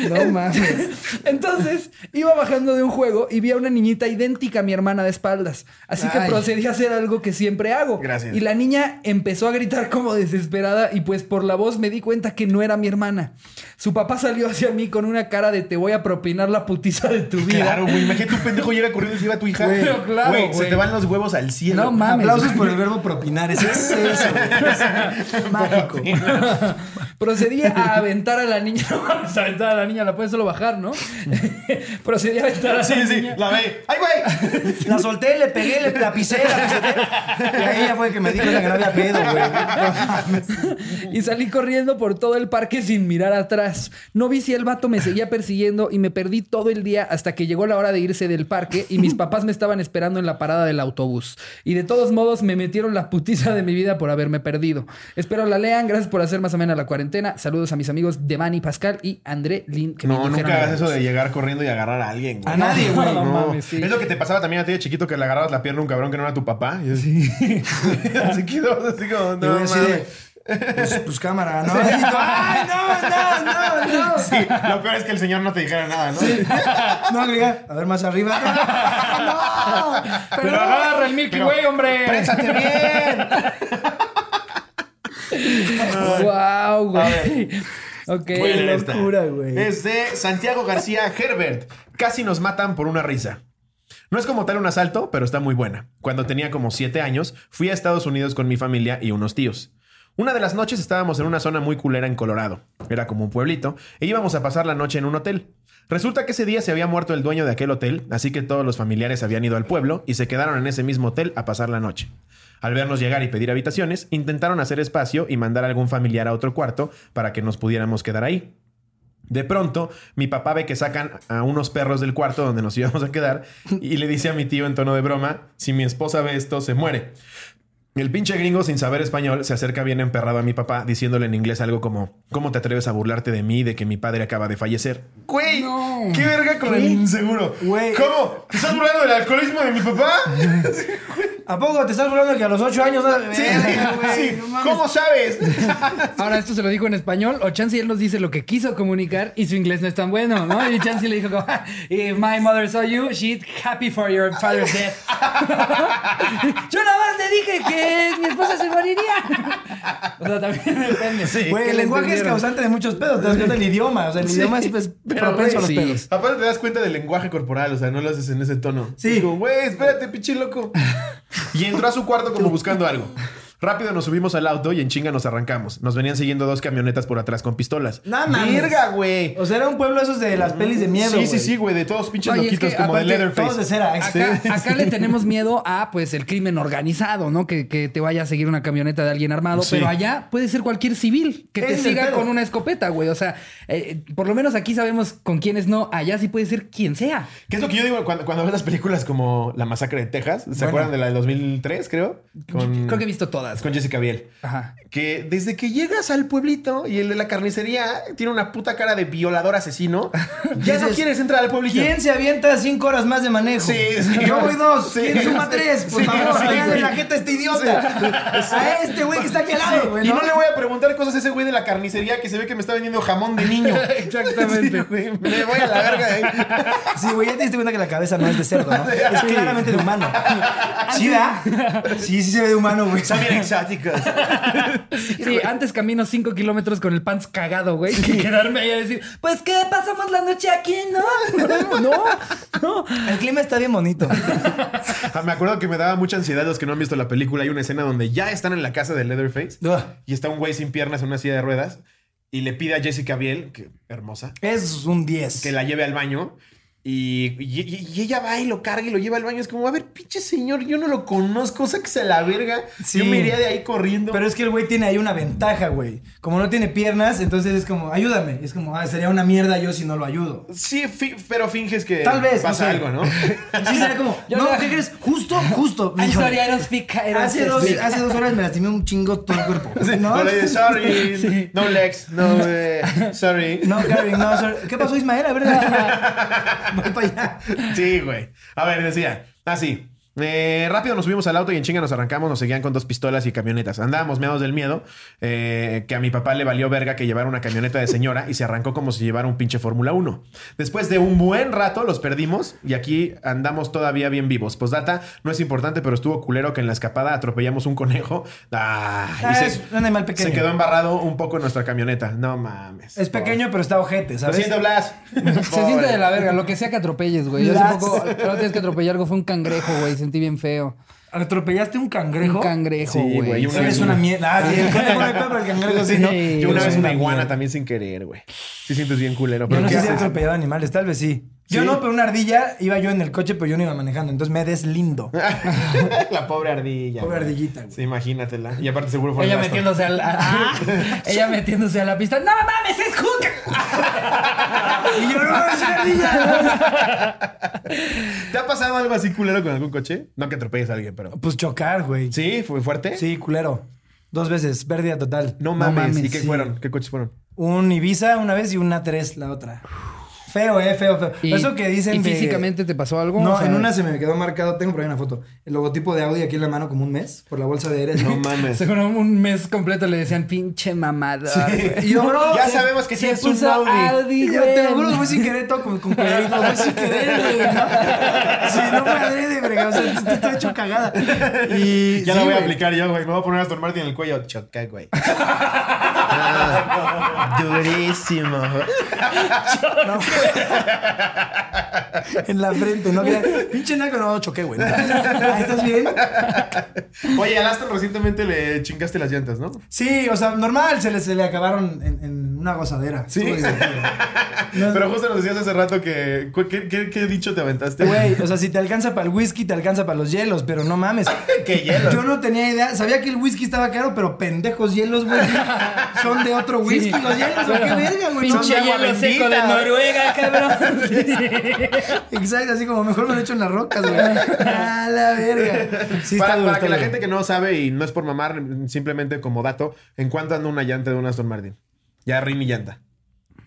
No mames.
Entonces, iba bajando de un juego y vi a una niñita idéntica a mi hermana de espaldas. Así que
Ay.
procedí a hacer algo que siempre hago.
Gracias.
Y la niña empezó a gritar como desesperada y pues por la voz me di cuenta que no era mi hermana. Su papá salió hacia mí con una cara de te voy a propinar la putiza de tu vida.
Claro, güey. Imagínate un pendejo llega corriendo y se lleva a tu hija.
Güey, claro,
Güey, se te van los huevos al cielo.
No mames.
Aplausos por el verbo propinar. Es eso, güey. Es mágico.
Procedí a aventar a la niña. No mames, aventar a la niña, la puedes solo bajar, ¿no? Procedí a aventar a la
Sí, sí,
niña.
la ve. ¡Ay, güey!
La solté, le pegué, le la pisé, la pisé. Y ella fue que me dijo que no había pedo, güey. No mames.
Y salí corriendo por todo el parque sin mirar atrás. No vi si el vato me seguía persiguiendo y me perdí todo el día hasta que llegó la hora de irse del parque y mis papás me estaban esperando en la parada del autobús. Y de todos modos me metieron la putiza de mi vida por haberme perdido. Espero la lean. Gracias por hacer más o menos la cuarentena. Saludos a mis amigos Devani Pascal y André Lin. que
No, nunca hagas eso de llegar corriendo y agarrar a alguien, güey.
A nadie, güey.
No,
No,
mames, sí.
Es lo que te pasaba también a ti de chiquito que le agarrabas la pierna a un cabrón que no era tu papá. Y así, así quedó, así como, no, mames.
Pues, pues cámara, ¿no? Y tú, ¡Ay, no, no, no, no!
Sí, lo peor es que el señor no te dijera nada, ¿no?
No, agrega, a ver más arriba. ¡No!
Pero agarra el Milky Way, hombre.
¡Préstate bien!
Wow, güey. Ok.
Voy a leer esta.
locura, güey.
Es de Santiago García Herbert. Casi nos matan por una risa. No es como tal un asalto, pero está muy buena. Cuando tenía como siete años, fui a Estados Unidos con mi familia y unos tíos. Una de las noches estábamos en una zona muy culera en Colorado. Era como un pueblito, e íbamos a pasar la noche en un hotel. Resulta que ese día se había muerto el dueño de aquel hotel, así que todos los familiares habían ido al pueblo y se quedaron en ese mismo hotel a pasar la noche. Al vernos llegar y pedir habitaciones, intentaron hacer espacio y mandar a algún familiar a otro cuarto para que nos pudiéramos quedar ahí. De pronto, mi papá ve que sacan a unos perros del cuarto donde nos íbamos a quedar y le dice a mi tío en tono de broma, si mi esposa ve esto, se muere. El pinche gringo, sin saber español, se acerca bien emperrado a mi papá, diciéndole en inglés algo como, ¿cómo te atreves a burlarte de mí de que mi padre acaba de fallecer? Güey,
No.
qué verga con el inseguro.
Güey.
¿Cómo? ¿Te estás burlando del alcoholismo de mi papá?
¿A poco te estás burlando que a los ocho años no
Sí, sí. ¿Cómo sabes?
Ahora esto se lo dijo en español, o Chansey él nos dice lo que quiso comunicar y su inglés no es tan bueno, ¿no? Y Chansey le dijo como, if my mother saw you, she'd happy for your father's death. Yo nada más le dije que mi esposa se moriría. O sea, también depende.
Sí.
Güey,
¿Qué
el
le
lenguaje es causante de muchos pedos. Te das cuenta del idioma. O sea, el
Sí,
idioma es pues,
pero,
propenso a los pedos.
Aparte te das cuenta del lenguaje corporal, o sea, no lo haces en ese tono.
Sí.
Es como, güey, espérate, pinche loco. Y entró a su cuarto como buscando algo. Rápido nos subimos al auto y en chinga nos arrancamos. Nos venían siguiendo dos camionetas por atrás con pistolas.
No mames.
¡Verga, güey!
O sea, era un pueblo esos de las pelis de miedo.
sí, sí, sí, güey, de todos pinches
Oye, es
loquitos
que
como de Leatherface.
Todos de cera.
Acá, acá le tenemos miedo a pues el crimen organizado, ¿no? Que, que te vaya a seguir una camioneta de alguien armado.
Sí.
Pero allá puede ser cualquier civil que te siga
pedo.
con una escopeta, güey. O sea, eh, por lo menos aquí sabemos con quiénes no. Allá sí puede ser quien sea.
¿Qué es lo que yo digo cuando, cuando ves las películas como La Masacre de Texas? ¿Se
Bueno.
acuerdan de la del 2003, creo? Con,
Creo que he visto todas.
Con Jessica Biel.
Ajá.
Que desde que llegas al pueblito y el de la carnicería tiene una puta cara de violador asesino, ya no
Dices,
quieres entrar al pueblito.
¿Quién se avienta cinco horas más de manejo?
Sí, sí.
Yo voy dos.
Sí.
¿Quién suma tres? Por
Sí,
favor,
sí,
la jeta a este idiota. A este güey que está aquí al lado, güey.
y no le voy a preguntar cosas a ese güey de la carnicería que se ve que me está vendiendo jamón de niño.
Exactamente.
Güey, me voy a la verga de ahí.
Sí, güey, ya te diste cuenta que la cabeza no es de cerdo, ¿no? Es claramente de humano. ¿Sí, da? Sí, sí se ve de humano, güey.
Son bien exóticos.
Sí, antes camino cinco kilómetros con el pants cagado, güey, que quedarme ahí a decir, pues qué, pasamos la noche aquí, ¿no? No, no.
El clima está bien bonito.
Ah, me acuerdo que me daba mucha ansiedad los que no han visto la película. Hay una escena donde ya están en la casa de Leatherface y está un güey sin piernas en una silla de ruedas y le pide a Jessica Biel, que hermosa,
Es un 10.
que la lleve al baño. Y, y- y- y ella va y lo carga y lo lleva al baño. Es como, a ver, pinche señor, yo no lo conozco, sáquese a la verga.
Sí.
Yo me iría de ahí corriendo.
Pero es que el güey tiene ahí una ventaja, güey. Como no tiene piernas, entonces es como, ayúdame. Es como, ah, sería una mierda yo si no lo ayudo.
Sí, fi- pero finges que
Tal vez,
pasa algo, ¿no?
Sí, sería como,
Yo
no,
no-
¿qué crees? Justo, justo.
I'm sorry, I don't speak, I don't
Hace dos,
speak.
hace dos horas me lastimé un chingo todo el cuerpo. ¿No?
Sorry,
Sí.
no legs, no, eh, sorry.
No, Karen, no, sorry. ¿Qué pasó, Ismael? A ver, voy para allá.
Sí, güey. A ver, decía, así. Eh, rápido nos subimos al auto y en chinga nos arrancamos. Nos seguían con dos pistolas y camionetas. Andábamos meados del miedo. eh, que a mi papá le valió verga que llevara una camioneta de señora y se arrancó como si llevara un pinche Fórmula 1. Después de un buen rato los perdimos y aquí andamos todavía bien vivos. Postdata, no es importante, pero estuvo culero que en la escapada atropellamos un conejo. Ah, y
Ah,
se-
es un animal pequeño.
Se quedó embarrado un poco en nuestra camioneta. No mames.
Es pequeño, pero está ojete,
Lo
¿sabes?
siento, Blas.
Se siente de la verga, lo que sea que atropelles, güey. Yo hace poco, vez que atropellé algo fue un cangrejo, güey. Sentí bien feo.
¿Atropellaste un cangrejo?
Un cangrejo,
Sí, güey,
güey.
una
Eres
vez-
una mierda. Ah, sí, el no pero el cangrejo sí, ¿no?
Sí,
Yo una vez una iguana también sin querer, güey. Sí sientes bien culero.
Yo
Pero
no
¿qué
sé si he atropellado animales, tal vez sí. Yo
¿Sí?
no, pero una ardilla iba yo en el coche, pero yo no iba manejando. Entonces me deslindo.
La pobre ardilla.
Pobre
güey.
ardillita, güey.
Sí, imagínatela. Y aparte seguro fue el
Ella metiéndose a- ella metiéndose a la pista. ¡No mames, es Hook!
Y yo no, es una ardilla.
¿Te ha pasado algo así culero con algún coche? No que atropelles a alguien, pero.
Pues chocar, güey.
¿Sí? ¿Fue fuerte?
Sí, culero. Dos veces, pérdida total.
No mames.
mames,
¿Y qué
sí.
fueron? ¿Qué coches fueron?
Un Ibiza una vez y una 3 la otra. Feo, eh, feo, feo.
Y-
Eso que dicen
¿Y
de-
físicamente te pasó algo?
No,
O sea,
en una se me quedó marcado, tengo por ahí una foto. El logotipo de Audi aquí en la mano como un mes por la bolsa de aire.
No mames.
Seguro un mes completo le decían pinche mamador. güey.
Y yo, bro,
ya
se-
sabemos que sí es un Audi.
Audi,
Y yo te lo juro fue sin querer todo con, con cuidadito, fue sin querer, güey, ¿no? Sí, no fue adrede, verga, o sea, te estoy hecho cagada. Y
Ya
sí,
la voy a aplicar yo, güey. Me voy a poner a Aston Martin en el cuello. Choca, güey. Ah, durísimo.
En la frente, ¿no? Que- Pinche naco, no, choqué, güey. Ah, ¿Estás bien?
Oye, al Aston recientemente le chingaste las llantas, ¿no?
Sí, o sea, normal, se le, se le acabaron en, en una gozadera.
Sí.
No,
Pero justo nos decías hace rato que. cu- ¿Qué, qué, qué dicho te aventaste?
Güey, o sea, si te alcanza para el whisky, te alcanza para los hielos, pero no mames.
¿Qué hielos?
Yo no tenía idea. Sabía que el whisky estaba caro, pero pendejos hielos, güey. Son de otro whisky
Sí.
los hielos. ¿o ¿Qué verga, güey? Son
Pinche
de agua
seco de
bendita.
Noruega, cabrón.
Exacto, así como mejor me lo echo en las rocas, güey. A la verga. Sí,
para
está duro,
para que la gente que no sabe y no es por mamar, simplemente como dato, ¿en cuánto anda una llanta de un Aston Martin? Ya Rini llanta.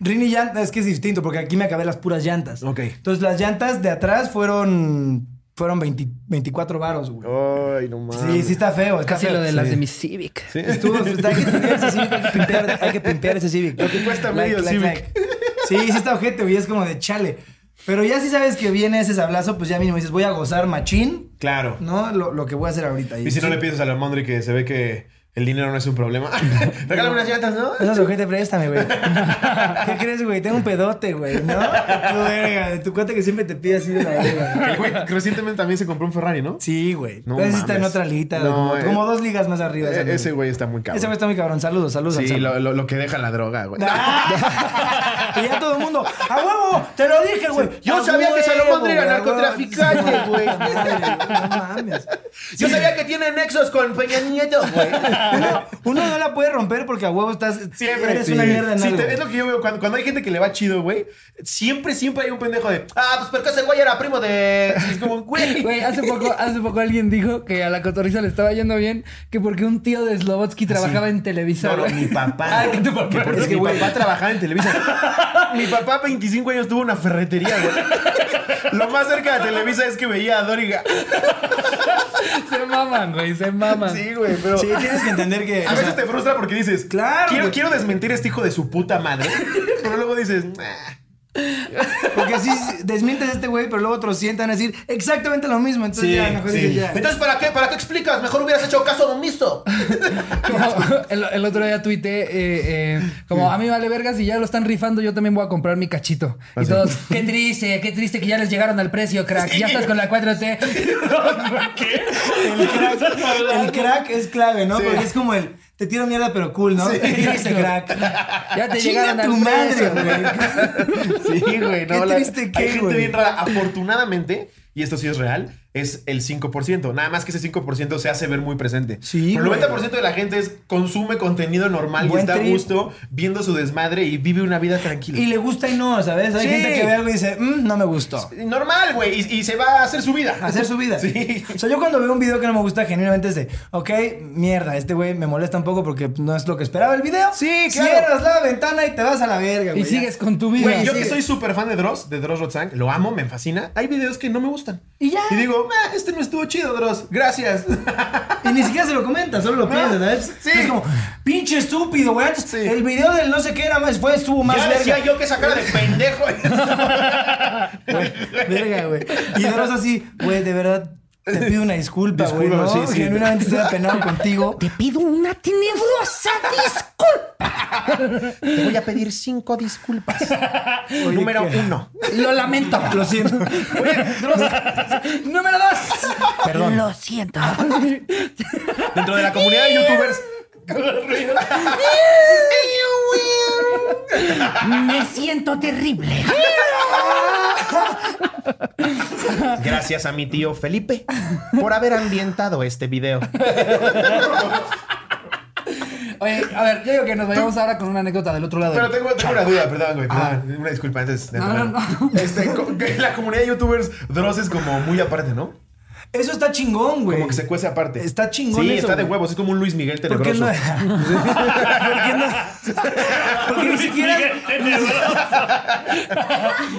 Rini llanta, es que es distinto, porque aquí me acabé las puras llantas.
Ok.
Entonces, las llantas de atrás fueron. Fueron 20 24 varos, güey.
Ay, no mames.
Sí, sí está feo. Está
Casi
feo.
lo de las
Sí.
de mi Civic.
Sí.
Estuvo, está- hay que pimpear ese Civic, hay que pimpear, hay que pimpear ese Civic.
Lo que cuesta medio Civic.
Sí, sí está ojete, güey, es como de chale. Pero ya si sabes que viene ese sablazo, pues ya mínimo dices, voy a gozar machín,
Claro.
¿no? Lo, lo que voy a hacer ahorita.
Y si no
sí,
le pides a la Mondri que se ve que el dinero no es un problema. Regálame unas llantas, ¿no?
Ojete, préstame, güey. ¿Qué crees, güey? Tengo un pedote, güey, ¿no? Tu verga, de tu cuenta que siempre te pide así de la verga.
El güey recientemente también se compró un Ferrari, ¿no?
Sí, güey.
No
Entonces está en otra liguita,
No,
como,
eh,
como dos ligas más arriba.
E- ese güey está muy cabrón.
Ese güey está muy cabrón. Saludos, saludos al
Sí, lo, lo- lo que deja la droga, güey.
¡Ah! y ya todo el mundo, ¡a huevo! ¡Te lo dije, güey!
Yo
¡A
sabía que
huevo,
Salomón era narcotraficante, güey.
No mames.
Yo sabía que tiene nexos con Peña Nieto, güey.
Uno, uno no la puede romper porque a huevo estás.
Siempre.
Eres
sí.
una mierda en
Sí,
algo.
te- es lo que yo veo. Cuando, cuando hay gente que le va chido, güey, siempre, siempre hay un pendejo de. Ah, pues porque ese güey era primo de. Es como, güey.
Güey, hace poco, hace poco alguien dijo que a la cotorriza le estaba yendo bien, que porque un tío de Slobotsky trabajaba en Televisa.
No, mi papá.
Ah, que tu papá.
Es que,
mi papá trabajaba en Televisa. mi papá, 25 años, tuvo una ferretería, güey. Lo más cerca de Televisa es que veía a Doriga.
Se maman, güey, se maman.
Sí, güey, pero.
Sí, tienes que entender que.
A
o
veces
sea,
te frustra porque dices,
Claro,
quiero, quiero desmentir a este hijo de su puta madre. Pero luego dices, "Nah".
Porque así desmientes a este güey, pero luego otros sientan a decir exactamente lo mismo. Entonces ya, mejor dices ya.
Entonces, ¿para qué? ¿Para qué explicas? Mejor hubieras hecho caso a un misto.
El, el otro día tuiteé, eh, eh, como a mí vale vergas y ya lo están rifando, yo también voy a comprar mi cachito.
Ah,
y
sí.
todos, qué triste, qué triste que ya les llegaron al precio, crack. Ya estás con la 4T. ¿Qué?
El crack, el crack es clave, ¿no?
Sí.
Porque es como el. Te tiro mierda, pero cool, ¿no?
Sí.
Ese crack.
Ya te
Chinga
llegaron
tu
al
madre, güey.
Sí, güey.
Qué
No, la-
triste que,
Hay gente
güey.
bien rara. Afortunadamente, y esto sí es real, es el 5%. Nada más que ese 5% se hace ver muy presente.
Sí,
Pero el
güey.
90% de la gente es, consume contenido normal
Buen
y está a gusto viendo su desmadre y vive una vida tranquila.
Y le gusta y no, ¿sabes? Hay
Sí.
gente que ve algo y dice, "Mm, no me gustó.
Normal, güey. Y, y se va a hacer su vida.
A hacer su vida.
Sí.
O sea, yo cuando veo un video que no me gusta, genuinamente es de, ok, mierda, este güey me molesta un poco porque no es lo que esperaba el video.
Sí, claro.
Cierras la ventana y te vas a la verga, güey.
Y sigues con tu vida.
Güey, yo
sí.
que soy súper fan de Dross, de Dross Rotzank, lo amo, me fascina. Hay videos que no me gustan.
Y ya.
Y digo, digo, "Ah, este no estuvo chido, Dross. Gracias.
Y ni siquiera se lo comenta, solo lo piensa, ¿sabes?
sí.
Es como, pinche estúpido, güey.
Sí.
El video del no sé qué era más, fue, estuvo más
ya
verga.
decía yo que sacara de pendejo.
Güey, verga, güey. Y Dross así, güey, de verdad, te pido una disculpa, güey, ¿no?
Sí, sí.
Genuinamente estoy apenado contigo.
Te pido una tenebrosa disculpa.
Te voy a pedir cinco disculpas.
Oye,
Número
¿qué?
uno.
Lo lamento.
Lo siento.
Número dos.
Perdón.
Lo siento.
Dentro de la comunidad de youtubers.
Me siento terrible.
Gracias a mi tío Felipe por haber ambientado este video.
Oye, a ver, yo digo que nos vayamos ahora con una anécdota del otro lado.
Pero tengo, tengo una duda, perdón, güey. Perdón, una disculpa antes de
No, no, no.
Este, la comunidad de youtubers, Dross es como muy aparte, ¿no?
Eso está chingón, güey.
Como que se cuece aparte.
Está chingón
Sí,
eso,
está de
güey.
huevos. Es como un Luis Miguel
¿Por qué
tenebroso.
no? ¿Por qué no? Porque ni siquiera.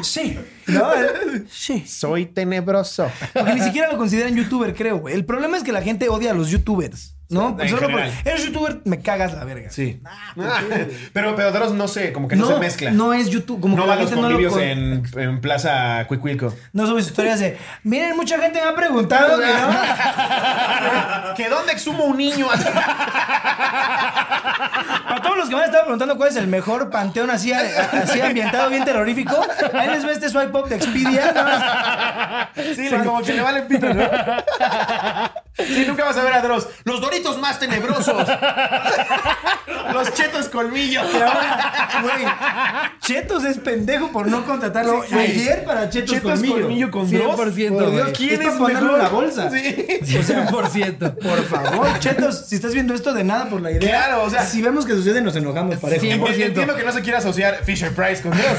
Sí. ¿No? Sí.
Soy tenebroso.
Porque ni siquiera lo consideran youtuber, creo, güey. El problema es que la gente odia a los youtubers, ¿no?
En
Solo porque eres youtuber, me cagas la verga.
Sí. pero, pero Dross no sé, como que no, se mezcla.
No es YouTube. Como
No
que
va a los
gente no lo
convivios
con-
en, en Plaza Cuicuilco.
No sube sus historias de. Miren, mucha gente me ha preguntado que no.
¿Que dónde exhumo un niño?
Para todos los que me han estado preguntando cuál es el mejor panteón así, así ambientado, bien terrorífico, ahí les ve este swipe up de Expedia. ¿no?
Sí, como que le vale pito, ¿no? Sí, nunca vas a ver a Dross. Los doritos más tenebrosos. Los chetos colmillo.
Güey, Chetos es pendejo por no contratarlo
Sí,
ayer para Chetos,
Chetos
colmillo.
colmillo con Dross.
100%,
Por Dios. ¿quién
Es ponerlo en la bolsa.
Sí.
100%.
Por favor, Chetos, si estás viendo esto de nada por la idea.
Claro, o sea-
Si vemos que sucede, nos enojamos parejo.
100%.
Entiendo que no se quiere asociar Fisher Price con Dross.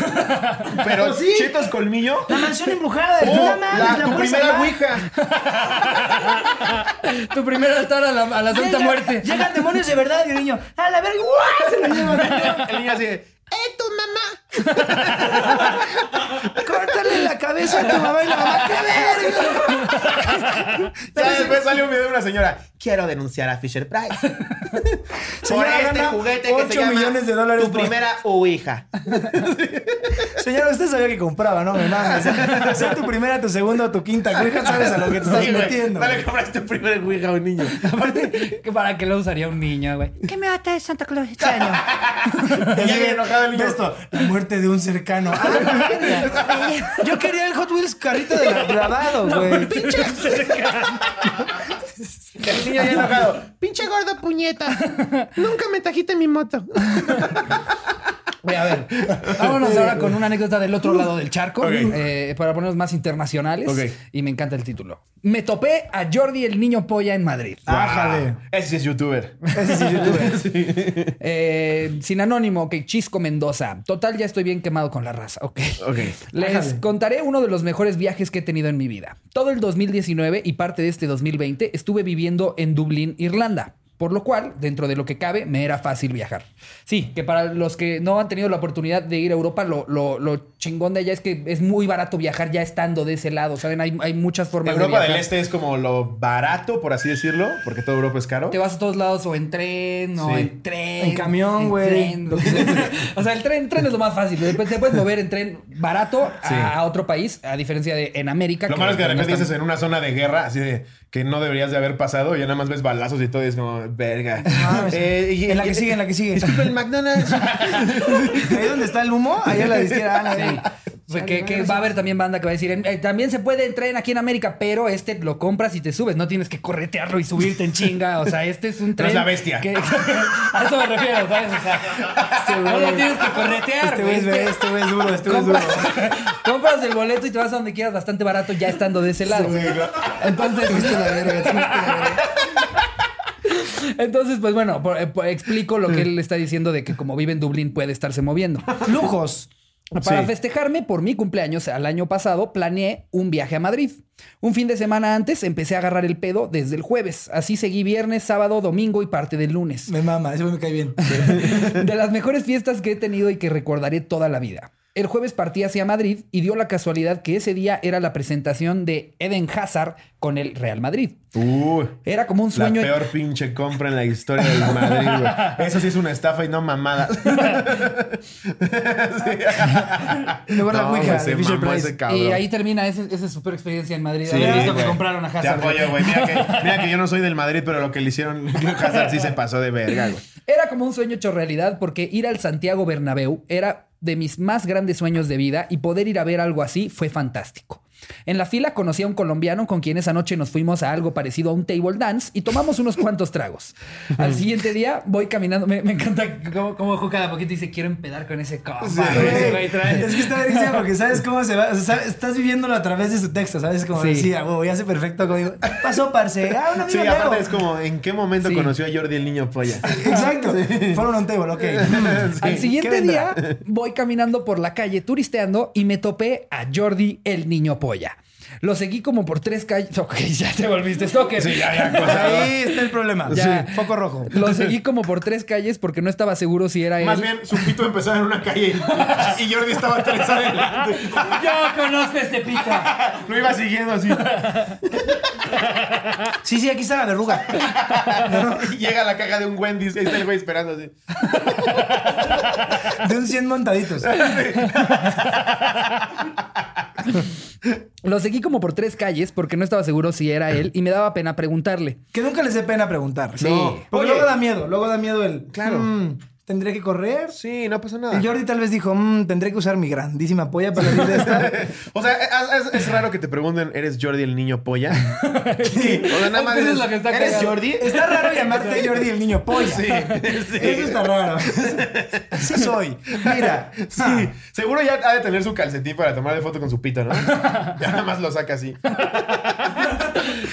Pero
Sí.
chetos colmillo.
La mansión embrujada.
Oh,
mames,
la-
la
tu primera ouija.
Tu primer altar a la, a la Santa Muerte.
Llegan demonios de verdad y el niño, a la verga, ¡guau! se lo llevan.
El niño así de, ¡Eh, tu mamá!
Córtale la cabeza a tu mamá y la mamá, ¡qué verga!
Ya después sale un video de una señora. Quiero denunciar a Fisher Price. Por
Señora,
este
gana
juguete que se llama
millones de dólares
tu
por-
primera ouija.
Señora, usted sabía que compraba, ¿no? Me mames. Sea tu primera, tu segunda o tu quinta ouija, sabes a lo que te estás
güey.
metiendo.
Dale, compraste tu primera ouija a un niño.
Aparte, que ¿para qué lo usaría un niño, güey? ¿Qué me va a traer Santa Claus este año?
Ya viene enojado el niño.
Ve Esto, la muerte de un cercano. Ah. Yo quería el Hot Wheels carrito de lavado, güey.
El niño ya enojado. Pinche gordo puñeta. Nunca me trajiste mi moto.
Oye, a ver, vámonos ahora con una anécdota del otro lado del charco,
Ok.
eh, para ponernos más internacionales.
Ok.
Y me encanta el título. Me topé a Jordi el niño polla en Madrid.
Ájale.
Ese es youtuber.
Ese sí, youtuber.
Eh, sin anónimo, que Chisco Mendoza. Total, ya estoy bien quemado con la raza. Ok.
Ok.
Les
Ájale.
contaré uno de los mejores viajes que he tenido en mi vida. Todo el 2019 y parte de este 2020 estuve viviendo en Dublín, Irlanda. Por lo cual, dentro de lo que cabe, me era fácil viajar. Sí, que para los que no han tenido la oportunidad de ir a Europa, lo, lo- lo chingón de allá es que es muy barato viajar ya estando de ese lado. ¿Saben? Hay, hay muchas formas de
Europa
viajar.
del Este es como lo barato, por así decirlo, porque toda Europa es caro.
Te vas a todos lados o en tren o
Sí.
en tren.
En camión, güey.
o sea, el tren, tren es lo más fácil. Después te puedes mover en tren barato a,
Sí.
a otro país, a diferencia de en América.
Lo malo es que de
no
repente
están-
dices en una zona de guerra, así de que no deberías de haber pasado, y ya nada más ves balazos y todo, y es como, verga.
mames. En la que sigue, en la que sigue.
Disculpe, el McDonald's.
Ahí donde está el humo, ahí en la ah, la
Sí. Sea, que, que va a haber también banda que va a decir, "Eh, también se puede en tren aquí en América, pero este lo compras y te subes, no tienes que corretearlo y subirte en chinga. O sea, este es un tren.
es la bestia.
que- a eso me refiero, ¿sabes? O sea, no lo tienes que corretear.
Este
güey.
güey es, este güey es duro, este güey es duro.
Compras, compras el boleto y te vas a donde quieras bastante barato ya estando de ese lado. Entonces,
Tuviste la verga, tuviste la verga.
entonces, pues bueno, por- eh, por- explico lo que él está diciendo de que como vive en Dublín puede estarse moviendo.
Lujos.
Para
Sí.
festejarme por mi cumpleaños al año pasado, planeé un viaje a Madrid. Un fin de semana antes empecé a agarrar el pedo desde el jueves. Así seguí viernes, sábado, domingo y parte del lunes.
Me mama, güey me cae bien.
De las mejores fiestas que he tenido y que recordaré toda la vida. El jueves partí hacia Madrid y dio la casualidad que ese día era la presentación de Eden Hazard con el Real Madrid.
Uh,
Era como un
la
sueño.
peor pinche compra en la historia del Madrid, güey. Eso sí es una estafa y no mamada.
Luego la
No,
Ouija de
se mamó ese cabrón.
Y ahí termina ese- esa super experiencia en Madrid.
Sí,
Haber visto que
güey.
compraron a
Te
Hazard.
apoyo, güey. Mira que, mira que yo no soy del Madrid, pero lo que le hicieron a Hazard sí se pasó de verga, güey.
Era como un sueño hecho realidad porque ir al Santiago Bernabéu era de mis más grandes sueños de vida y poder ir a ver algo así fue fantástico. En la fila conocí a un colombiano con quien esa noche nos fuimos a algo parecido a un table dance y tomamos unos cuantos tragos. Al siguiente día voy caminando. Me, me encanta cómo, cómo Ju cada poquito dice quiero empedar con ese compa. güey, ese güey trae-
Es que está buenísimo porque sabes cómo se va. O sea, sabes- estás viviéndolo a través de su texto, ¿sabes? Como
Sí.
decía, güey, hace perfecto. Como digo, pasó, parce. Ah, una
Sí,
amiga
aparte
luego.
es como, ¿en qué momento
Sí.
conoció a Jordi el niño polla?
Exacto. Fueron a un table, ok.
Al
¿Qué
siguiente día voy caminando por la calle turisteando y me topé a Jordi el niño polla cebolla. Lo seguí como por tres calles. Ok, ya te volviste stalker.
Sí, ya, ya,
Pues
cosa.
ahí está el problema.
Ya.
Sí, Foco rojo.
Lo seguí como por tres calles porque no estaba seguro si era él.
Más bien, su pito empezaba en una calle y, y Jordi estaba tres adelante.
Yo conozco este pita.
Lo iba siguiendo así.
Sí, sí, aquí está la verruga.
Y llega a la caja de un Wendy's y ahí está el güey esperando así.
De un 100 montaditos.
Lo seguí como por tres calles porque no estaba seguro si era él y me daba pena preguntarle.
Que nunca les dé pena preguntar.
Sí.
Porque
Oye.
luego da miedo. Luego da miedo el.
Claro.
"Mm, ¿Tendré que correr?
Sí, no pasa nada.
Y Jordi tal vez dijo, "Mm, tendré que usar mi grandísima polla para salir de esta.
O sea, es, es- es raro que te pregunten, ¿eres Jordi el niño polla?
Sí.
O sea, nada más dices,
lo que está
¿eres
cagado.
Jordi?
Está raro llamarte Jordi el niño polla.
Sí, sí.
Eso está raro. Sí soy. Mira.
Sí,
Ah.
seguro ya ha de tener su calcetín para tomar de foto con su pito, ¿no? Ya nada más lo saca así.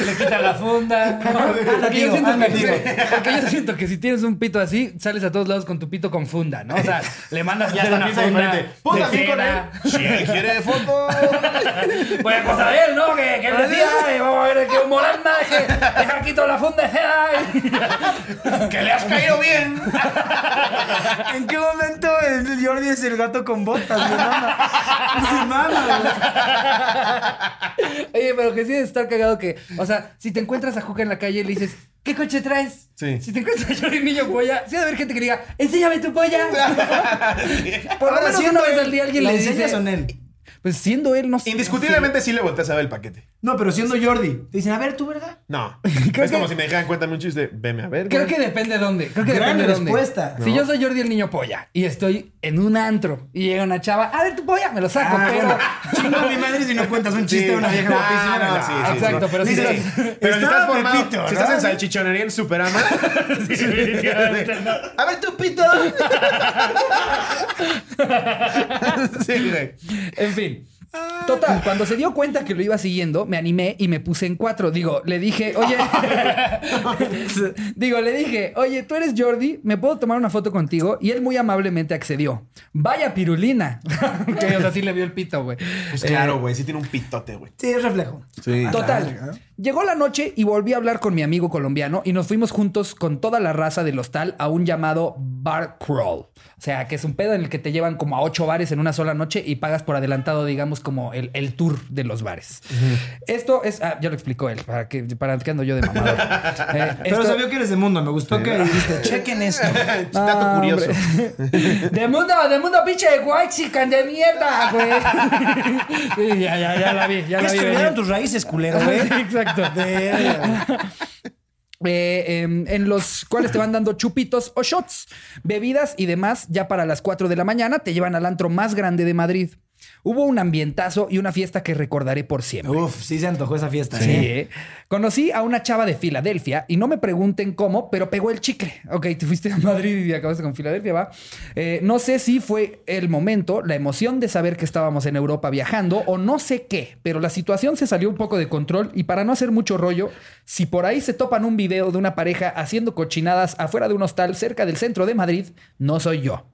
Le quita la funda. Porque yo,
Amigo,
siento que,
amigo.
porque yo siento que si tienes un pito así, sales a todos lados con tu pito con funda, ¿no? O sea, le mandas a
Ya
una funda. de
así con él. él quiere foto.
Pues cosa de él, ¿no? Que, que decía, "Ay, vamos a ver qué humor anda, que dejar quito la funda de cera.
que le has caído bien.
¿En qué momento el Jordi es el gato con botas? Mi mamá. Mi mamá, güey.
Oye, pero que sí debe estar cagado que, o sea, si te encuentras a Juca en la calle y le dices, ¿qué coche traes?
Sí.
Si te encuentras a Jordi Niño Polla, sí debe haber gente que diga, enséñame tu polla. Por lo menos una vez al día alguien
¿la
le
enseñas
dice,
o no él?
Pues siendo él, no sé.
Indiscutiblemente sí le volteas a ver el paquete.
No, pero siendo Jordi. Te dicen, a ver, tú, ¿verdad?
No.
Creo
es
que-
como si me dijeran, cuéntame un chiste, veme a ver.
Creo
güey.
que depende de dónde. Creo que
Gran
depende de dónde.
respuesta.
Si
No.
yo soy Jordi el niño polla y estoy en un antro y llega una chava, a ver tu polla, me lo saco,
Ah,
pero.
bueno. Chingo mi madre si no cuentas un chiste
Sí.
de una vieja
Ah,
guapísima.
no,
No,
sí, sí,
exacto,
sí.
pero si estás-
Pero si
Estaba
estás formado,
Pepito,
si
¿no?
estás en salchichonería en Superama.
A ver, tu pito.
sí, güey.
En fin. Total, cuando se dio cuenta que lo iba siguiendo, me animé y me puse en cuatro. Digo, le dije, oye. Digo, le dije, oye, tú eres Jordi, ¿me puedo tomar una foto contigo? Y él muy amablemente accedió. Vaya pirulina. o sea, sí le vio el pito, güey.
Pues
Eh,
claro, güey, sí tiene un pitote, güey.
Sí, es reflejo.
Sí.
Total. Llegó la noche y volví a hablar con mi amigo colombiano y nos fuimos juntos con toda la raza del hostal a un llamado bar crawl. O sea, que es un pedo en el que te llevan como a ocho bares en una sola noche y pagas por adelantado, digamos, como el, el tour de los bares. Esto es... Ah, ya lo explicó él, para que, para que ando yo de mamador. Eh,
Pero
esto-
sabía que eres de mundo. Me gustó que dijiste, chequen esto.
Dato
Ah,
curioso.
De mundo, de mundo pinche de white chican de mierda, güey. Sí, ya, ya, ya la vi, ya la vi.
Estudiaron tus raíces, culero, güey.
Sí, exacto. Eh, em, en los cuales te van dando chupitos o shots, bebidas y demás. Ya para las 4 de la mañana te llevan al antro más grande de Madrid. Hubo un ambientazo y una fiesta que recordaré por siempre.
Uf, sí se antojó esa fiesta.
Sí.
¿eh?
Conocí a una chava de Filadelfia y no me pregunten cómo, pero pegó el chicle. Ok, te fuiste a Madrid y acabaste con Filadelfia, va. Eh, no sé si fue el momento, la emoción de saber que estábamos en Europa viajando o no sé qué, pero la situación se salió un poco de control y para no hacer mucho rollo, si por ahí se topan un video de una pareja haciendo cochinadas afuera de un hostal cerca del centro de Madrid, no soy yo.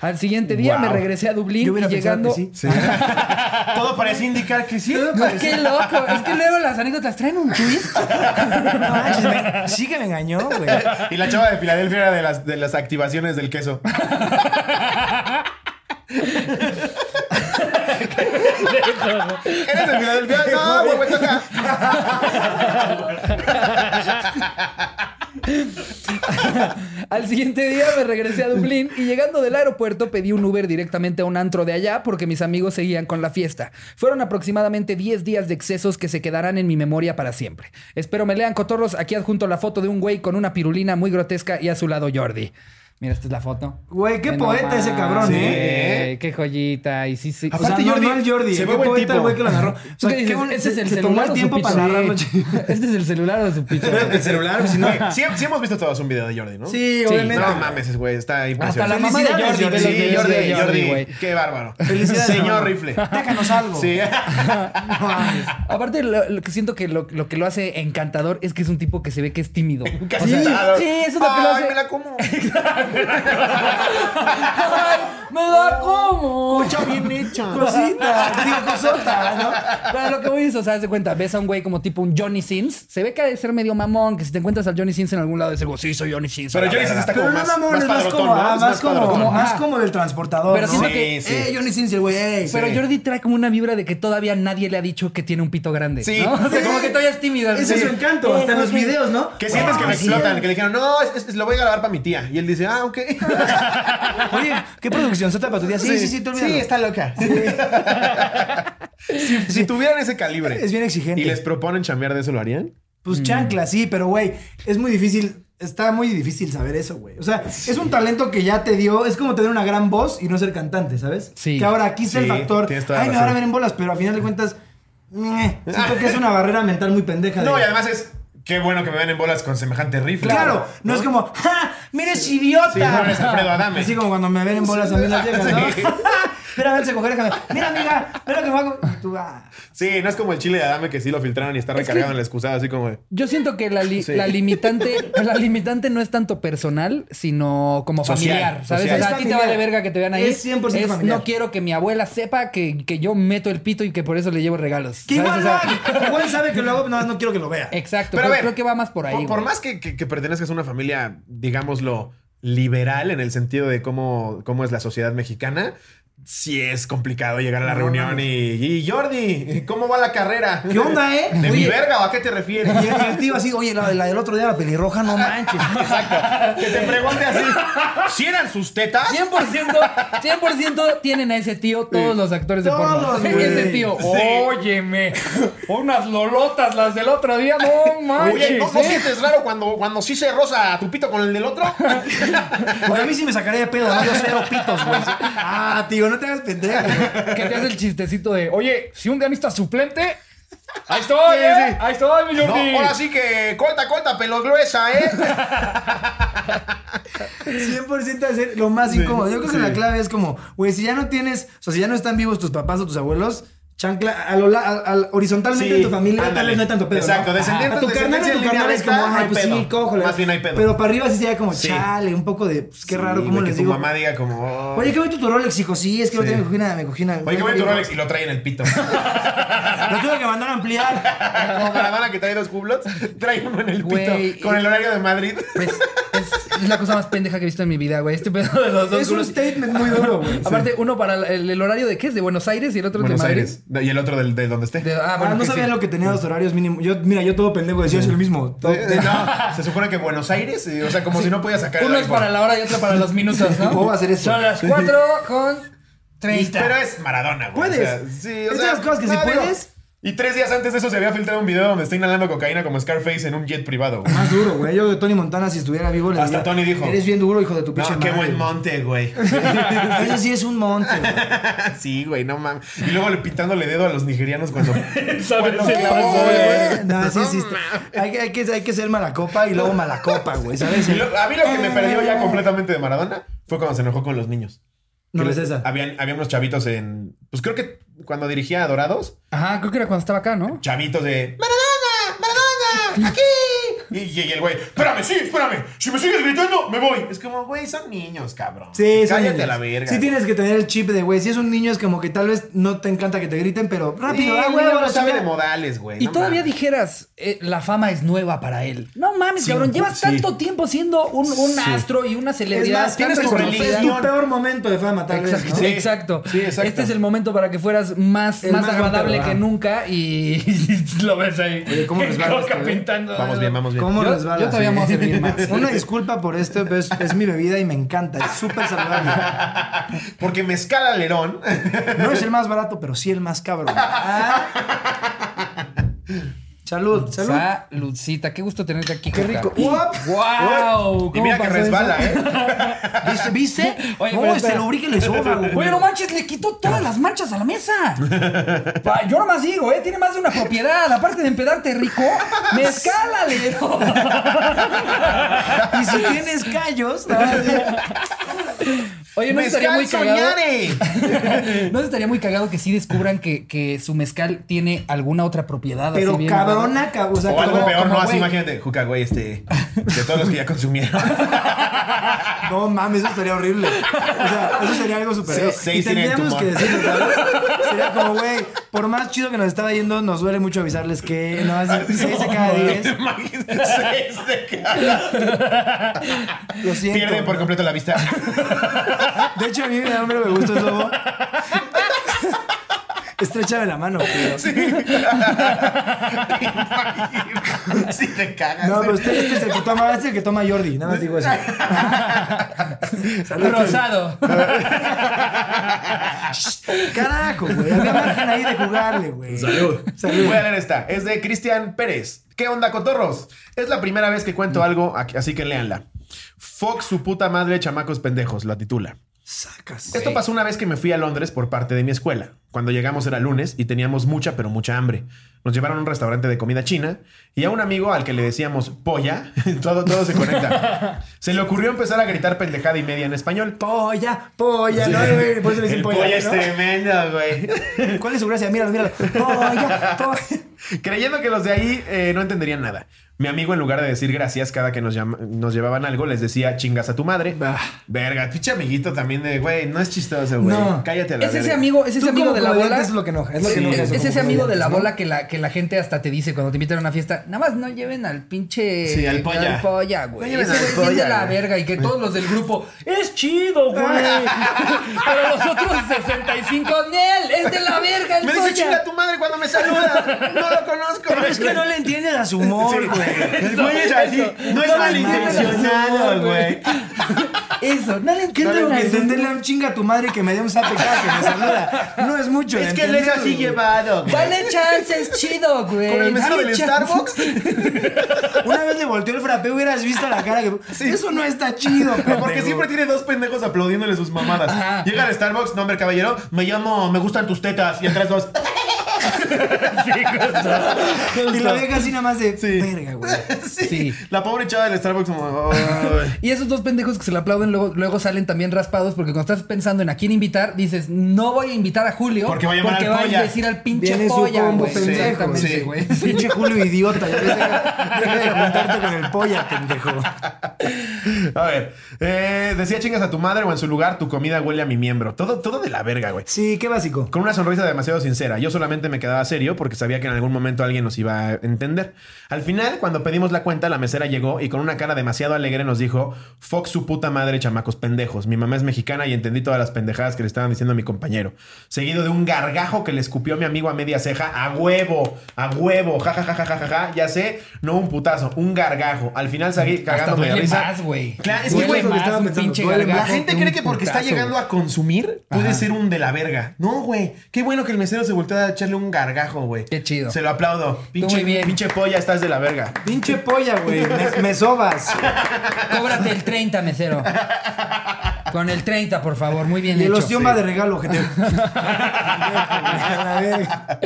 Al siguiente día
Wow.
me regresé a Dublín
Yo
y llegando...
que sí.
Sí. Todo parece indicar que sí.
Qué loco, es que luego las anécdotas traen un twist.
No manches, me- sí que me engañó, güey.
Y la chava de Filadelfia era de las, de las activaciones del queso. ¿Eres de Filadelfia? No, güey.
Al siguiente día me regresé a Dublín y llegando del aeropuerto pedí un Uber directamente a un antro de allá porque mis amigos seguían con la fiesta. Fueron aproximadamente 10 días de excesos que se quedarán en mi memoria para siempre. Espero me lean cotorros. Aquí adjunto la foto de un güey con una pirulina muy grotesca y a su lado Jordi. Mira, esta es la foto.
Güey, qué poeta
nomás.
ese cabrón,
Sí.
¿eh?
Eh, Qué joyita. Y sí, sí.
O sea,
Aparte,
no,
Jordi,
no el Jordi,
se
qué
ve buen
poeta el
tipo.
güey que lo agarró. O sea,
¿Tú qué
qué
¿Este es
se-
el
se tomó
celular
el tiempo para narrarlo.
Sí. Este es el celular o su pito.
El celular, si no.
Sí, sí hemos visto todos un video de Jordi, ¿no?
Sí, obviamente.
No mames, ese güey está
Hasta
impresionante.
la mamá de Jordi.
Jordi.
Sí, Jordi,
de
Jordi,
güey.
qué bárbaro.
Felicidades,
Señor rifle.
Déjanos algo.
Sí.
No mames.
Aparte, lo, que siento que lo, que lo hace encantador es que es un tipo que se ve que es tímido.
Sí,
eso es lo que lo
Ay,
hace.
me la como.
I me da como!
Concha bien hecha.
Cosita, digo cosota, ¿no?
Pero lo que voy es, o sea, haz de cuenta, ves a un güey como tipo un Johnny Sins, se ve que ha de ser medio mamón, que si te encuentras al Johnny Sins en algún lado, es algo, sí, soy Johnny Sins.
Pero Johnny Sins
verga".
está
Pero
como
no
más,
mamón,
más
es más como, ah, más como,
padrotón.
más
Ajá.
como del transportador,
Pero
¿no?
siento
Sí,
que-
sí.
Eh, Johnny Sins, el güey, ey.
Pero
Sí.
Jordi trae como una vibra de que todavía nadie le ha dicho que tiene un pito grande.
Sí.
¿no? O sea, como que todavía es tímido.
Ese es su encanto, hasta en los
Jordi.
videos, ¿no?
Que sientes que
Ah,
me explotan, que le dijeron, no, lo voy a grabar para mi tía. Y él dice, ah, ok.
Oye, ¿qué producción? ¿Sota para tu día? Sí, sí, sí, te olvidas.
Sí, está loca. si, si tuvieran ese calibre
Es bien exigente.
y les proponen chambear de eso, ¿lo harían?
Pues chancla, sí, pero güey, es muy difícil. Está muy difícil saber eso, güey. O sea, es un talento que ya te dio. Es como tener una gran voz y no ser cantante, ¿sabes?
Sí.
Que ahora aquí está el
Sí,
factor. Ay, me van a ver en bolas, pero a final de cuentas. meh, siento que es una barrera mental muy pendeja.
No,
de-
y además es, qué bueno que me ven en bolas con semejante rifle.
Claro, no, es como, ¡ja! ¡Mira ese idiota!
Sí, no eres Alfredo Adame.
Así como cuando me ven en bolas a mí las viejas, ¿no?
Sí.
Espérame, se coger. Mira, amiga, mira lo que me hago. Y tú, ah.
Sí, no es como el chile de Adame que sí lo filtraron y está recargado en la excusada, así como de...
Yo siento que la, li-
Sí.
la limitante la limitante no es tanto personal, sino como
Social,
familiar, ¿sabes?
social.
O sea,
Es
a ti te vale verga que te vean ahí.
Es 100% familiar.
No quiero que mi abuela sepa que, que yo meto el pito y que por eso le llevo regalos.
Que igual,
O sea,
igual sabe que lo hago, no, no quiero que lo vea.
Exacto,
Pero a
pero
ver,
creo que va más por ahí.
Por, más que, que- que pertenezcas a una familia, digámoslo, liberal en el sentido de cómo, cómo es la sociedad mexicana, sí es complicado llegar a la
No,
reunión y, y Jordi, ¿cómo va la carrera?
¿Qué onda, eh?
¿De mi verga o a qué te refieres?
Y el, tío así, oye, la, la del otro día, la pelirroja, no manches.
Exacto. Que te pregunte así, ¿si eran sus tetas?
100%, 100% tienen a ese tío todos los actores de porno.
Todos,
ese tío,
Sí.
óyeme, unas lolotas las del otro día, no manches.
Oye, ¿no, no sientes raro cuando, cuando sí se roza tu pito con el del otro?
Porque a mí sí me sacaría de pedo, no yo cero pitos, güey. Ah, tío, no te hagas pendejo.
Que te hace el chistecito de, oye, si un necesitas suplente, ahí estoy,
Sí,
¿eh?
sí.
ahí estoy, mi
No,
Jordi.
ahora sí que corta, corta, pelo gruesa, ¿eh?
100% de ser lo más incómodo. Yo creo que la clave es como, güey, si ya no tienes, o sea, si ya no están vivos tus papás o tus abuelos, chancla, a lo la- a- a- horizontalmente
Sí,
en tu familia tal vez no hay tanto pedo.
Exacto,
¿no?
descendientes-
A tu carnal, a tu carnal es como, ay, pues sí,
pedo.
cójale.
Más bien hay pedo.
Pero para arriba sí sería como,
Sí.
chale, un poco de, pues qué raro,
Sí,
¿cómo
güey,
les
que
digo?
tu mamá diga como...
Oye, qué bonito tu Rolex, hijo. Sí, es que no
Sí.
te me cogí una, me cogí.
Oye, qué bonito tu Rolex y lo trae en el pito.
Lo tuve que mandar a ampliar.
Como Maradona que trae dos cublots, trae uno en el pito con el horario de Madrid.
Pues, es, es la cosa más pendeja que he visto en mi vida, güey. Este pedo de los dos.
Es un
culos.
statement muy duro, güey.
Aparte, uno para el, el horario de qué es, de Buenos Aires y el otro
Buenos
de Madrid.
Aires. Y el otro del, de donde esté.
De- ah,
Ah,
bueno,
no sabía
sí.
lo que tenía los horarios mínimos. Yo, mira, yo todo pendejo decía es lo mismo. Todo-
No, se supone que Buenos Aires, o sea, como si no podía sacar el
Uno es para la hora y otro para los minutos, ¿no?
¿Cómo va a ser eso?
Son las 4 con 30.
Pero es Maradona, güey.
Puedes.
O sea, sí, o
Es de las cosas que si puedes.
Y tres días antes de eso se había filtrado un video donde está inhalando cocaína como Scarface en un jet privado. güey.
Más duro, güey. Yo de Tony Montana, si estuviera vivo, le
Hasta
diría,
Tony dijo.
Eres bien duro, hijo de tu pinche
No, qué
madre".
buen monte, güey.
Ese sí es un monte, güey.
sí, güey, no mames. Y luego le pintándole dedo a los nigerianos cuando.
¿Sabes?
cuando se pasó,
güey.
No, sí, sí. Está- Hay, que- hay, que, hay que ser mala copa y luego mala copa, güey, ¿sabes?
Y lo- a mí lo que me perdió ya completamente de Maradona fue cuando se enojó con los niños.
No es esa.
Habían, había unos chavitos en. Pues creo que cuando dirigía a Dorados,
Ajá, creo que era cuando estaba acá, ¿no?
chavitos de. ¡Maradona! ¡Maradona! ¡Aquí! Y, y el güey, espérame, sí, espérame. Si me sigues gritando, me voy. Es como, güey, son niños, cabrón.
Sí, son
Cállate
niños.
a la verga.
Sí
güey.
tienes que tener el chip de, güey, si es un niño es como que tal vez no te encanta que te griten, pero
Sí,
rápido, ah,
el
güey,
no sabe de modales, güey.
Y
no
todavía
mames.
dijeras, eh, la fama es nueva para él. No mames,
Sí,
cabrón. Llevas
sí.
tanto tiempo siendo un, un
Sí.
astro y una
Es
celebridad.
más,
tan
tienes tu
es tu peor momento de fama, tal
Exacto,
vez, ¿no?
Sí.
exacto.
Sí, exacto.
Este es el momento para que fueras más, más,
más
agradable que nunca y lo ves ahí.
Oye, ¿cómo
Coca
esto, eh?
Vamos bien, vamos bien.
¿Cómo
Yo-
resbala?
yo todavía
Sí.
me voy a servir más.
Una disculpa por esto, pero es, es mi bebida y me encanta. Es súper saludable.
Porque mezcal alerón.
No es el más barato, pero sí el más cabrón. Ah. Salud, salud.
Saludcita, qué gusto tenerte aquí.
Qué rico.
¡Wow!
y mira que resbala, ¿eh?
¿Viste? ¿Viste?
Oye,
no, lubrique le sobra, güey.
Oye, no manches, le quitó todas las manchas a la mesa. Pa- Yo nomás digo, ¿eh? Tiene más de una propiedad. Aparte de empedarte rico, mezcálale.
Y si tienes callos,
Oye, no estaría
¡Mezcal
muy cagado. No estaría muy cagado que sí descubran que, que su mezcal tiene alguna otra propiedad. así
pero
bien
cabrona, cab- o sea,
O algo
como-
peor,
como
¿no? Así,
güey.
imagínate, Juca, güey, este. De todos los que ya consumieron.
No mames, eso estaría horrible. O sea, eso sería algo superior.
Sí,
y tendríamos que decirlo, ¿sabes? Sería como, güey, por más chido que nos estaba yendo, nos duele mucho avisarles que no más 6 de cada 10.
Imagínate, seis de cada-
Lo siento.
Pierden por completo la vista.
De hecho, a mí me da un me gusta es lobo. Estrechame la mano, tío.
Si te cagas.
No, pero este, este es el que toma, este es el que toma Jordi, nada más digo eso. Salud.
Rosado.
Carajo, güey. Había margen ahí de jugarle, güey. Salud. Salud.
Voy a leer esta. Es de Cristian Pérez. ¿Qué onda, cotorros? Es la primera vez que cuento algo, aquí- así que léanla. Fox, su puta madre, chamacos pendejos, la titula.
Sacas.
Esto pasó una vez que me fui a Londres por parte de mi escuela. Cuando llegamos era lunes y teníamos mucha, pero mucha hambre. Nos llevaron a un restaurante de comida china y a un amigo al que le decíamos polla, todo, todo se conecta. Se le ocurrió empezar a gritar pendejada y media en español.
Polla, polla. No, güey, por eso le dicen
El
polla.
polla es tremendo, güey.
¿Cuál es su gracia? Míralo, míralo. Polla, polla.
Creyendo que los de ahí eh, no entenderían nada. Mi amigo, en lugar de decir gracias cada que nos, nos llevaban algo, les decía chingas a tu madre.
Bah.
Verga, pinche amiguito también de, güey, no es chistoso, güey.
No.
Cállate a la
Es ese amigo, es ese amigo de la bola.
es lo que enoja, es lo que enoja
es,
eso
es
como
ese amigo de la bola que la, que la gente hasta te dice cuando te invitan a una fiesta. Nada más no lleven al pinche.
Sí, al polla.
Al polla, güey.
No lleven
Ese güey es
polla,
de la verga y que todos los del grupo. Es chido, güey. Pero los otros 65, Nel, es de la verga el
Me dice chinga a tu madre cuando me saluda. No lo conozco.
Pero es que no le entiendes a su humor, güey.
El güey es así. No es malintencionado, güey.
Eso, no le
¿Qué
entienden
tengo que entenderle a un chinga a tu madre que me dé un zape cada que me saluda? No es mucho.
Es que él es así llevado, güey.
Dale chance, es chido, güey.
Con el mesero
Dale
del
chance.
Starbucks.
Una vez le volteó el frappé, hubieras visto la cara que. Eso no está chido,
Pero porque
pendejo.
siempre tiene dos pendejos aplaudiéndole sus mamadas.
Ajá.
Llega al Starbucks, nombre caballero, me llamo, me gustan tus tetas. Y entras dos.
Y la vieja así nada más de.
Sí.
Verga, güey.
Sí.
Sí.
La pobre chava del Starbucks como...
Y esos dos pendejos que se le aplauden luego, luego salen también raspados porque cuando estás pensando en a quién invitar, dices, no voy a invitar a Julio
Porque va a llamar al
va
polla".
a decir al pinche
Viene su
polla,
combo
güey.
pendejo.
Exactamente,
sí.
güey.
Pinche Julio idiota. Deja de juntarte con el polla, pendejo.
A ver, eh, decía chingas a tu madre o en su lugar tu comida huele a mi miembro. Todo, todo de la verga, güey.
Sí, qué básico.
Con una sonrisa demasiado sincera. Yo solamente me quedaba serio porque sabía que en algún momento alguien nos iba a entender. Al final, cuando pedimos la cuenta, la mesera llegó y con una cara demasiado alegre nos dijo: Fox su puta madre, chamacos pendejos. Mi mamá es mexicana y entendí todas las pendejadas que le estaban diciendo a mi compañero. Seguido de un gargajo que le escupió mi amigo a media ceja. A huevo, a huevo, ja, ja, ja, ja, ja, ja, ja. Ya sé, no un putazo, un gargajo. Al final seguí
Hasta
cagándome de risa.
más, güey.
Claro, es que, güey,
que
pinche.
La gente cree que porque está llegando a consumir puede
Ajá.
ser un de la verga. No, güey. Qué bueno que el mesero se volteó a echarle un gargajo, güey.
Qué chido.
Se lo aplaudo. Pinche,
muy bien.
pinche polla, estás de la verga.
Pinche polla, güey. Me, me sobas.
Cóbrate el 30, mesero. Con el 30, por favor. Muy bien
Y el
hecho.
ostión va de regalo, gente. A la verga.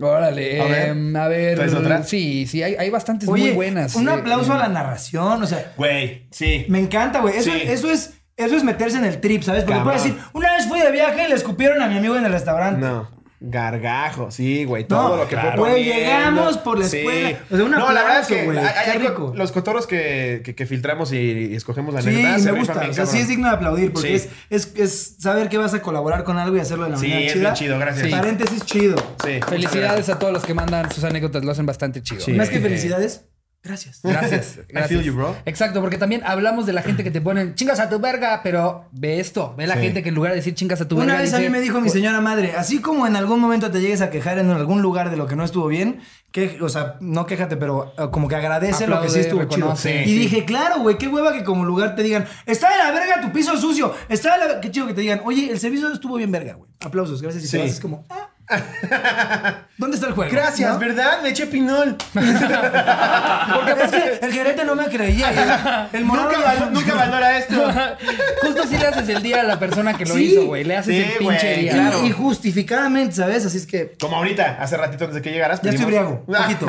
Órale.
A ver.
em, A ver.
¿Traes otra?
Sí, sí, hay, hay bastantes
Oye,
muy buenas.
un
eh,
aplauso
eh,
a la narración. O sea,
Güey, sí.
me encanta, güey. Eso,
Sí.
eso es. Eso es meterse en el trip, ¿sabes? Porque
Cabrón.
puedes decir, una vez fui de viaje y le escupieron a mi amigo en el restaurante.
No. Gargajo, sí, güey. Todo
No,
lo que
claro.
fue
Güey, llegamos por la escuela. O sea, un
no, la verdad es que
güey.
hay- hay-
Qué
hay co-
rico.
los cotorros que, que, que filtramos y, y escogemos la
Sí,
anécdota,
me gusta.
bien,
O sea, sí es digno de aplaudir porque
Sí.
es, es, es saber que vas a colaborar con algo y hacerlo de la
Sí,
manera
es
chida.
bien chido, gracias.
Sí.
Paréntesis chido.
Sí,
Felicidades a todos los que mandan sus anécdotas, lo hacen bastante chido.
Sí.
Más que
Eh,
felicidades, gracias.
Gracias.
I
gracias.
feel you, bro.
Exacto, porque también hablamos de la gente que te ponen chingas a tu verga, pero ve esto, ve la
Sí.
gente que en lugar de decir chingas a tu
Una
verga.
vez a mí
dice,
me dijo mi señora madre, así como en algún momento te llegues a quejar en algún lugar de lo que no estuvo bien, que, o sea, no quéjate, pero eh, como que agradece lo que sí estuvo chido.
reconoce.
Y
Sí.
dije, claro, güey, qué hueva que como lugar te digan, está de la verga tu piso sucio, está de la... Qué chido que te digan, oye, el servicio estuvo bien verga, güey. Aplausos, gracias. Y
Sí.
te vas, es como, ah. ¿Dónde está el juego?
Gracias,
¿No?
¿verdad? Le eché pinol.
Porque es que el gerente no me creía. El,
nunca, val- nunca valora esto.
Justo así le haces el día a la persona que lo
Sí.
hizo, güey. Le haces
Sí,
el pinche día.
claro.
Y justificadamente, ¿sabes? Así es que
Como ahorita, hace ratito antes de que llegaras.
ya estoy
pedimos-
briago. Poquito.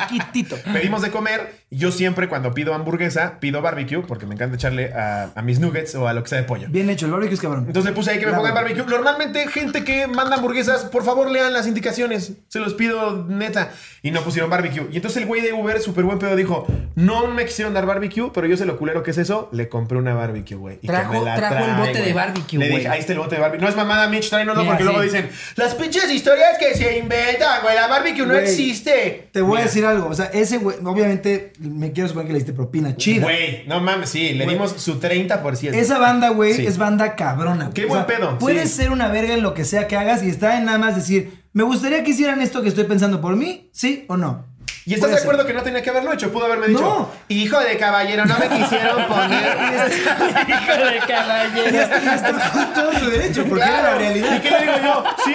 Poquitito.
Pedimos de comer. Yo siempre cuando pido hamburguesa, pido barbecue porque me encanta echarle a, a mis nuggets o a lo que sea de pollo.
Bien hecho, el barbecue es cabrón.
Entonces le puse ahí que me pongan barbecue. Normalmente, gente que manda hamburguesas, por favor lean las indicaciones. Se los pido neta. Y no pusieron barbecue. Y entonces el güey de Uber, súper buen pedo, dijo: No me quisieron dar barbecue, pero yo sé lo culero que es eso. Le compré una barbecue, güey. Y que
Trajo-
me la
trajo el
trae,
bote de
güey.
barbecue,
Le
güey.
dije: Ahí está el bote de barbecue. No es mamada, Mitch, tráenoslo
Mira,
porque
sí.
luego dicen: Las pinches historias que se inventan, güey. La barbecue no
Güey,
existe.
Te voy
Mira.
a decir algo. O sea, ese güey, obviamente, me quiero suponer que le diste propina chida.
Güey, no mames, sí, le
Güey.
dimos su 30%.
Esa banda, güey,
Sí.
es banda cabrona.
Qué
O
buen
sea,
pedo,
Puedes
sí.
ser una verga en lo que sea que hagas y está en nada más decir, me gustaría que hicieran esto que estoy pensando por mí, sí o no.
¿Y estás de acuerdo que no tenía que haberlo hecho? Pudo haberme dicho,
No.
hijo de caballero, no me quisieron poner.
Hijo de
Y
caballero.
está, y está todo su derecho, porque era la
Claro.
realidad.
¿Y qué le digo yo? ¿Sí?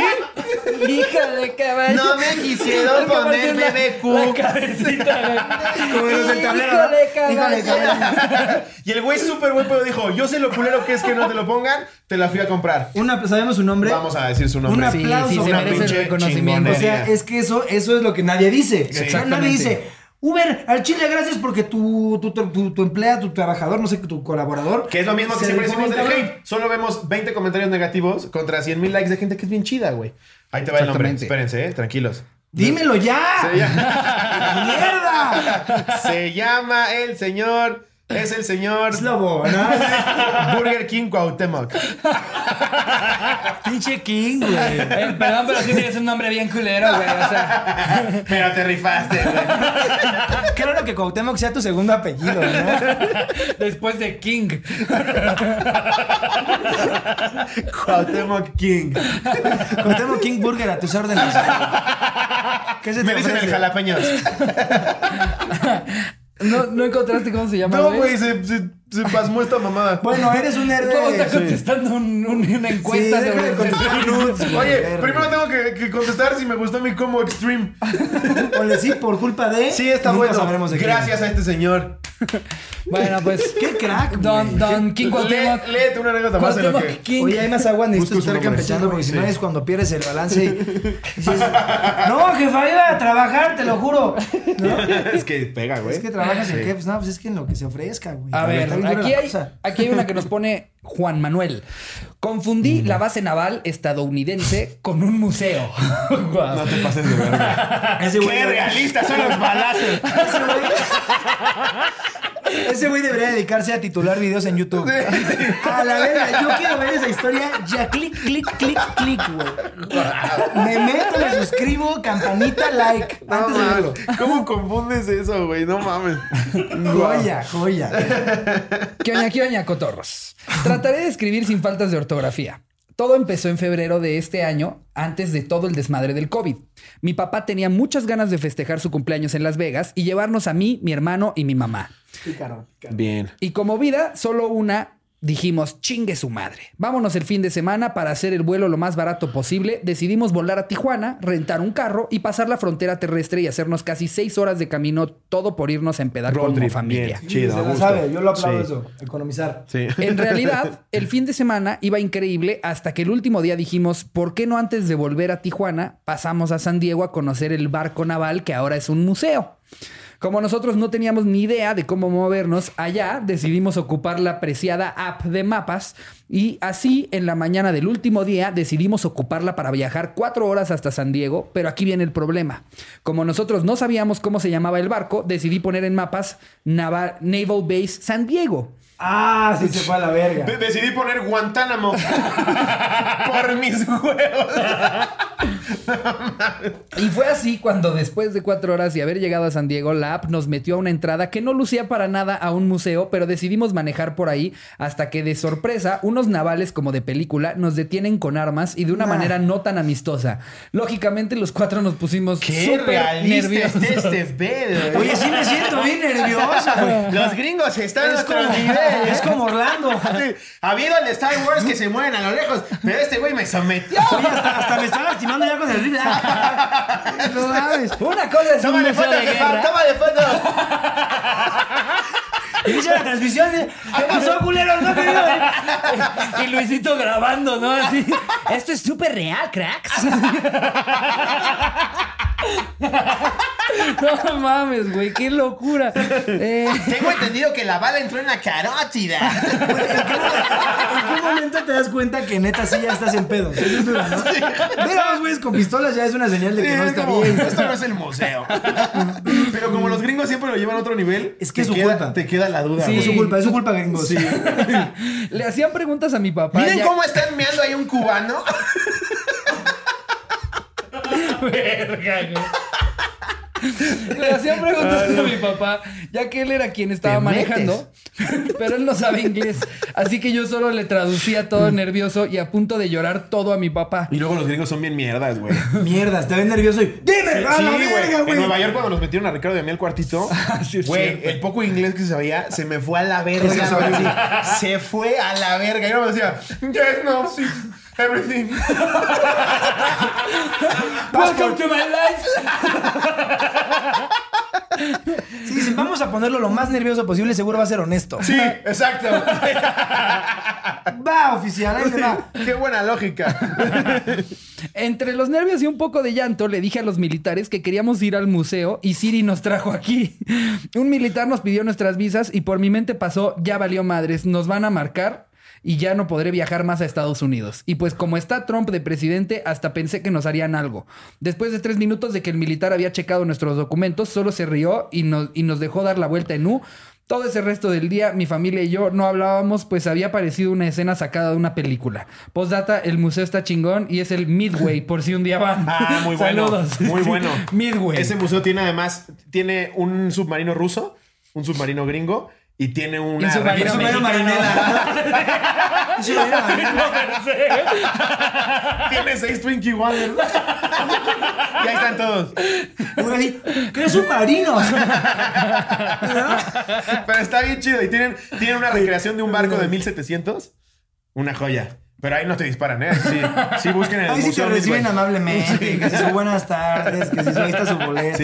Hija de caballero.
No me quisieron poner BBQ.
La cabecita, güey.
Como los del tablero,
Hijo
¿no?
de
Hijo de
caballero.
Y el güey súper buen pedo dijo, yo sé lo culero que es que no te lo pongan, te la fui a comprar.
Una, ¿Sabemos su nombre?
Vamos a decir su nombre.
Un
Sí,
aplauso.
sí, se
una
merece el
pinche
reconocimiento.
O sea, es que eso, eso es lo que nadie dice.
Sí.
Nadie dice, Uber, al Chile, gracias porque tu, tu, tu, tu, tu empleado, tu trabajador, no sé, tu colaborador.
Que es lo mismo que siempre decimos del hate. Solo vemos 20 comentarios negativos contra 100 mil likes de gente que es bien chida, güey. Ahí te va el nombre. Espérense, eh, tranquilos.
¡Dímelo ya!
Se llama,
¡Mierda!
se llama el señor. Es el señor
Es lobo, ¿no?
Burger King Cuauhtémoc.
Pinche King, güey.
Eh, perdón, pero sí tienes un nombre bien culero, güey. O sea,
Pero te rifaste, güey.
Raro que Cuauhtémoc sea tu segundo apellido, ¿no?
después de King.
Cuauhtémoc King.
Cuauhtémoc King Burger a tus órdenes. ¿Qué se te
Me dicen el jalapeños.
¿No, ¿No encontraste cómo se llama,
No, güey, se, se, se pasmó esta mamada.
Bueno, eres un nerd
¿Cómo está
de...
contestando un- un- una encuesta
Sí,
sobre
de contestar nudes.
Oye, primero tengo que, que contestar si me gustó mi combo extreme.
Ponle sí por culpa de...
Sí, está
Nunca
bueno.
sabremos de quién.
Gracias a este señor.
Bueno, pues.
Qué crack,
Don, don King Cuauhtémoc.
Lé- léete una anécdota más en lo que.
King.
Oye, hay más agua, necesito estar campechando porque si no es cuando pierdes el balance y dices, no, jefa, iba a trabajar, te lo juro. ¿No?
Es que pega, güey.
Es que trabajas en qué, pues no, pues es que en lo que se ofrezca, güey.
A ver, aquí hay,
cosa.
aquí hay una que nos pone Juan Manuel. Confundí la base naval estadounidense con un museo.
No te pases de verga.
Ese güey-
Qué realistas son los balazos.
Ese güey- Ese güey debería dedicarse a titular videos en YouTube. A la verga, yo quiero ver esa historia. Ya, clic, clic, clic, clic, güey. Me meto, me suscribo, campanita, like.
No
Antes de verlo.
¿Cómo confundes eso, güey? No mames.
Joya, joya.
¿Qué oña, qué oña, cotorros? Trataré de escribir sin faltas de ortografía. Todo empezó en febrero de este año, antes de todo el desmadre del COVID. Mi papá tenía muchas ganas de festejar su cumpleaños en Las Vegas y llevarnos a mí, mi hermano y mi mamá.
Pícaro, pícaro.
Bien.
Y como vida, solo una, dijimos, chingue su madre. Vámonos el fin de semana para hacer el vuelo lo más barato posible. Decidimos volar a Tijuana, rentar un carro y pasar la frontera terrestre y hacernos casi seis horas de camino, todo por irnos a empedar
Road
como
trip,
familia.
bien. Chido,
se sabe, yo lo aplaudo
Sí.
eso. Economizar.
Sí.
En realidad, el fin de semana iba increíble hasta que el último día dijimos, ¿por qué no antes de volver a Tijuana pasamos a San Diego a conocer el barco naval que ahora es un museo? Como nosotros no teníamos ni idea de cómo movernos allá, decidimos ocupar la preciada app de mapas y así en la mañana del último día decidimos ocuparla para viajar cuatro horas hasta San Diego, pero aquí viene el problema. Como nosotros no sabíamos cómo se llamaba el barco, decidí poner en mapas Naval, Naval Base San Diego.
Ah, sí se fue a la verga.
De- decidí poner Guantánamo por mis huevos.
Y fue así cuando después de cuatro horas y haber llegado a San Diego, la app nos metió a una entrada que no lucía para nada a un museo, pero decidimos manejar por ahí hasta que de sorpresa unos navales como de película nos detienen con armas y de una
Nah.
manera no tan amistosa. Lógicamente los cuatro nos pusimos
Qué
súper
realista
nerviosos.
es este pedo.
Oye, sí me siento bien nervioso, güey.
Los gringos están a
Es
otro
como,
nivel.
es como Orlando.
Sí, Ha habido el de Star Wars que se mueven a lo lejos, pero este güey me sometió.
Oye, hasta, hasta me están lastimando ya con el rifle. No mames.
Una cosa es un
Tómale
museo
foto,
de
jefa,
guerra.
tómale foto.
Inicia la transmisión. ¿Qué pasó, culeros? No querido.
Y Luisito grabando, ¿no? Así. Esto es súper real, cracks. No mames, güey, qué locura. Eh,
Tengo entendido que la bala entró en la carótida.
¿En qué momento te das cuenta que neta sí ya estás en pedos? Eso es duro, ¿no? Ver a los güeyes con pistolas ya es una señal de que no está
como,
bien.
Esto no es el museo. Pero como los gringos siempre lo llevan a otro nivel,
Es que es su
queda-
culpa.
Te queda la duda.
Sí.
Es su culpa, es su culpa, gringos. Sí.
le hacían preguntas a mi papá.
Miren
ya-
cómo están meando ahí un cubano.
Verga, güey. Le hacían preguntas a mi papá, ya que él era quien estaba manejando, pero él no sabe inglés. Así que yo solo le traducía todo nervioso y a punto de llorar todo a mi papá.
Y luego los gringos son bien mierdas, güey.
Mierda, te ven nervioso y. ¡Dime! ¡A
Sí,
la
güey. En! Nueva York, cuando nos metieron a Ricardo a mí al cuartito,
es
güey, el poco inglés que se sabía se me fue a la verga. Se fue a la verga. Y yo me decía, yes, no, sí, everything.
Welcome to my life.
Sí, si vamos a ponerlo lo más nervioso posible, seguro va a ser honesto.
Sí, exacto.
Va, oficial, ahí le va.
Qué buena lógica.
Entre los nervios y un poco de llanto, le dije a los militares que queríamos ir al museo y Siri nos trajo aquí. Un militar nos pidió nuestras visas y por mi mente pasó, ya valió madres, nos van a marcar y ya no podré viajar más a Estados Unidos. Y pues como está Trump de presidente, hasta pensé que nos harían algo. Después de tres minutos de que el militar había checado nuestros documentos, solo se rió y nos, y nos dejó dar la vuelta en U. Todo ese resto del día, mi familia y yo no hablábamos, pues había parecido una escena sacada de una película. Postdata, el museo está chingón y es el Midway, por si un día van.
Ah, muy bueno.
Saludos.
Muy bueno.
Midway.
Ese museo tiene además, tiene un submarino ruso, un submarino gringo y tiene una
Y submarino
marinero.
Tiene seis Twinkie Wonders. y ahí están todos.
¿Qué submarinos?
Pero está bien chido. Y tienen, tienen una recreación de un barco de 1700. Una joya. Pero ahí no te disparan, ¿eh? Sí, sí busquen en el
Ahí sí te reciben amablemente, que si buenas tardes, que si está su boleto.
Sí,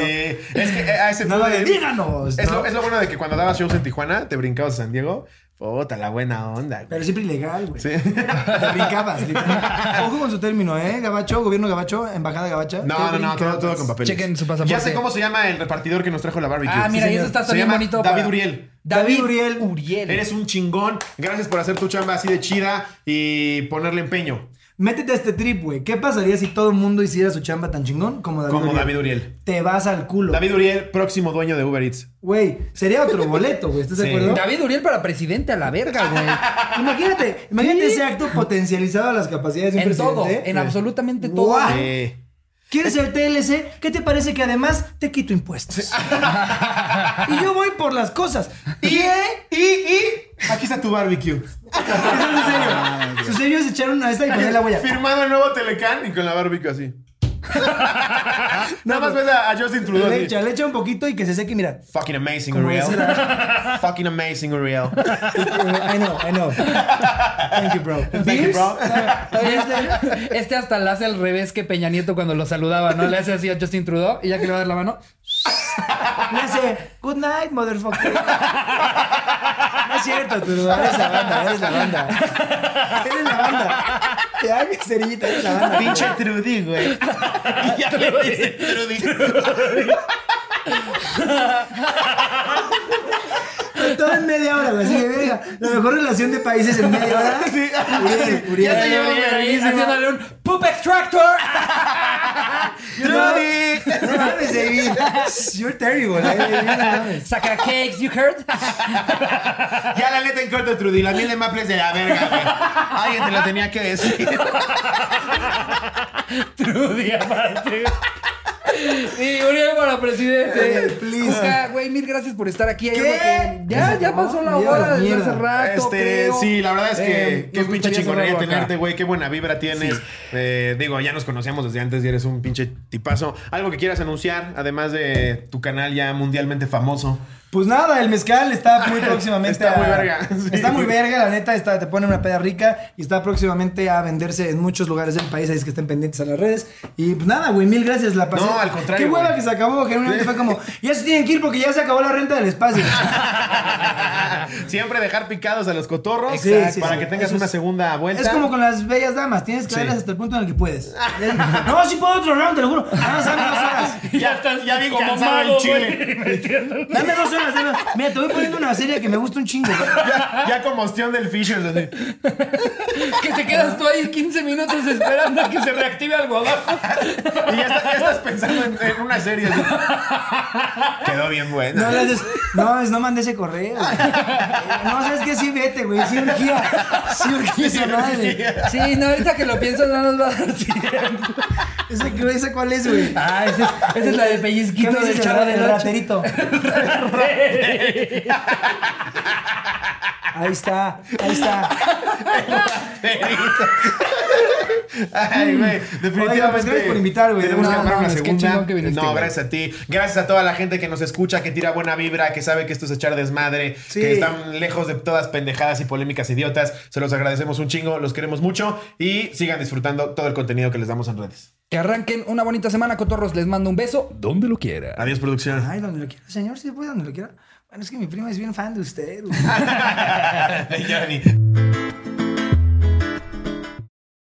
es que eh, a ese
díganos. ¿no?
lo, es lo bueno de que cuando dabas shows en Tijuana, te brincabas a San Diego. Puta, la buena onda. güey.
Pero siempre ilegal, güey.
Sí.
Te brincabas, literal. Ojo con su término, ¿eh? Gabacho, gobierno gabacho, embajada gabacha.
No, no, no, todo, todo con papeles.
Chequen su pasaporte.
Ya sé cómo se llama el repartidor que nos trajo la barbecue.
Ah, mira,
Sí,
y eso está
Se
también
llama
bonito.
David
para-
Uriel.
David Uriel.
Uriel.
Eres un chingón. Gracias por hacer tu chamba así de chida y ponerle empeño.
Métete a este trip, güey. ¿Qué pasaría si todo el mundo hiciera su chamba tan chingón como David
Como
Uriel?
David Uriel.
Te vas al culo.
David Uriel, próximo dueño de Uber Eats.
Güey, sería otro boleto, güey. ¿Estás de
Sí.
acuerdo?
David Uriel para presidente a la verga, güey.
Imagínate, imagínate
Sí.
ese acto potencializado a las capacidades de un
En todo,
presidente.
en absolutamente todo.
Guau.
Eh,
¿Quieres el TLC? ¿Qué te parece que además te quito impuestos? y yo voy por las cosas.
y, y, y, aquí está tu barbecue.
Eso es en serio. Su serio es echar una esta y poner la huella.
Firmado el nuevo Telecán y con la barbecue así. Nada más ves a, a Justin Trudeau.
Le echa, le echa un poquito y que se seque, mira.
Fucking amazing, Uriel. Fucking amazing, Uriel.
I know, I know. Thank you, bro.
Thank you, bro.
Este, este hasta le hace al revés que Peña Nieto cuando lo saludaba, ¿no? Le hace así a Justin Trudeau y ya que le va a dar la mano.
Le hace, good night, motherfucker. No es cierto, tú eres la banda, eres la banda. Eres la banda. Ya, mi cerillita, eres la banda.
Pinche Trudy, güey. ya le dice Trudy.
Todo en media hora, güey. Así que, verga, la mejor relación de países en media hora.
Sí.
Uriel, Uriel.
Ya te llevo
Uriel ahí
verguísima.
haciéndole un poop extractor.
Trudy.
No mames, David. You're terrible. eh.
Saca cakes, you heard?
Ya la neta en corto, Trudy. La miel de maple es de la verga, güey. Alguien te lo tenía que decir.
Trudy, aparte. Sí, Uriel para presidente.
Please.
Güey, mil gracias por estar aquí.
¿Qué?
Ya,
Ya
pasó la hora desde hace rato.
Este,
creo.
sí, la verdad es que
Eh,
qué pinche chingonería tenerte, güey. Qué buena vibra tienes.
Sí.
Eh, digo, ya nos conocíamos desde antes y eres un pinche tipazo. Algo que quieras anunciar, además de tu canal ya mundialmente famoso.
Pues nada, el mezcal está muy próximamente.
Está
a-
muy verga, sí.
Está muy verga, la neta, está, te pone una peda rica y está próximamente a venderse en muchos lugares del país, así es que estén pendientes a las redes. Y pues nada, güey, mil gracias, la pasé.
No, al contrario,
Qué hueva
güey.
que se acabó, genuinamente fue como, ya se tienen que ir porque ya se acabó la renta del espacio.
Siempre dejar picados a los cotorros
Sí, sí,
para
sí.
que tengas
Eso
una segunda vuelta.
Es como con las bellas damas, tienes que
Sí.
verlas hasta el punto en el que puedes. No, sí puedo otro round, te lo juro. Ah, dame dos horas.
Ya estás, ya bien
como
cansado el chile.
Dame dos horas, Mira, te voy poniendo una serie que me gusta un chingo.
Ya, ya como ostión del Fisher.
Que te quedas tú ahí 15 minutos esperando a que se reactive algo abajo.
Y ya, está- ya estás pensando en, en una serie. así. Quedó bien buena.
No, no, es no mandé ese correo. No, sabes que sí, vete, güey. Sí urgía. Sí urgía esa madre.
Sí, no, ahorita que lo piensas no nos va a dar tiempo.
¿Ese, qué- ese cuál es, güey?
Ah, esa es, esa es la de
¿Qué
pellizquito del chavo
el,
de
el
noche.
raterito? Ahí está, ahí está.
Ay, güey. Definitivamente.
Oiga, pues, gracias por invitar, güey.
Tenemos
No,
que armar una segunda.
chingón que viniste,
no, gracias a ti. Gracias a toda la gente que nos escucha, que tira buena vibra, que sabe que esto es echar desmadre,
Sí.
que están lejos de todas pendejadas y polémicas idiotas. Se los agradecemos un chingo, los queremos mucho y sigan disfrutando todo el contenido que les damos en redes.
Que arranquen una bonita semana, cotorros. Les mando un beso donde lo quiera.
Adiós, producción.
Ay, donde lo quiera, señor, sí, puede donde lo quiera. Bueno, es que mi prima es bien fan de usted.
Johnny.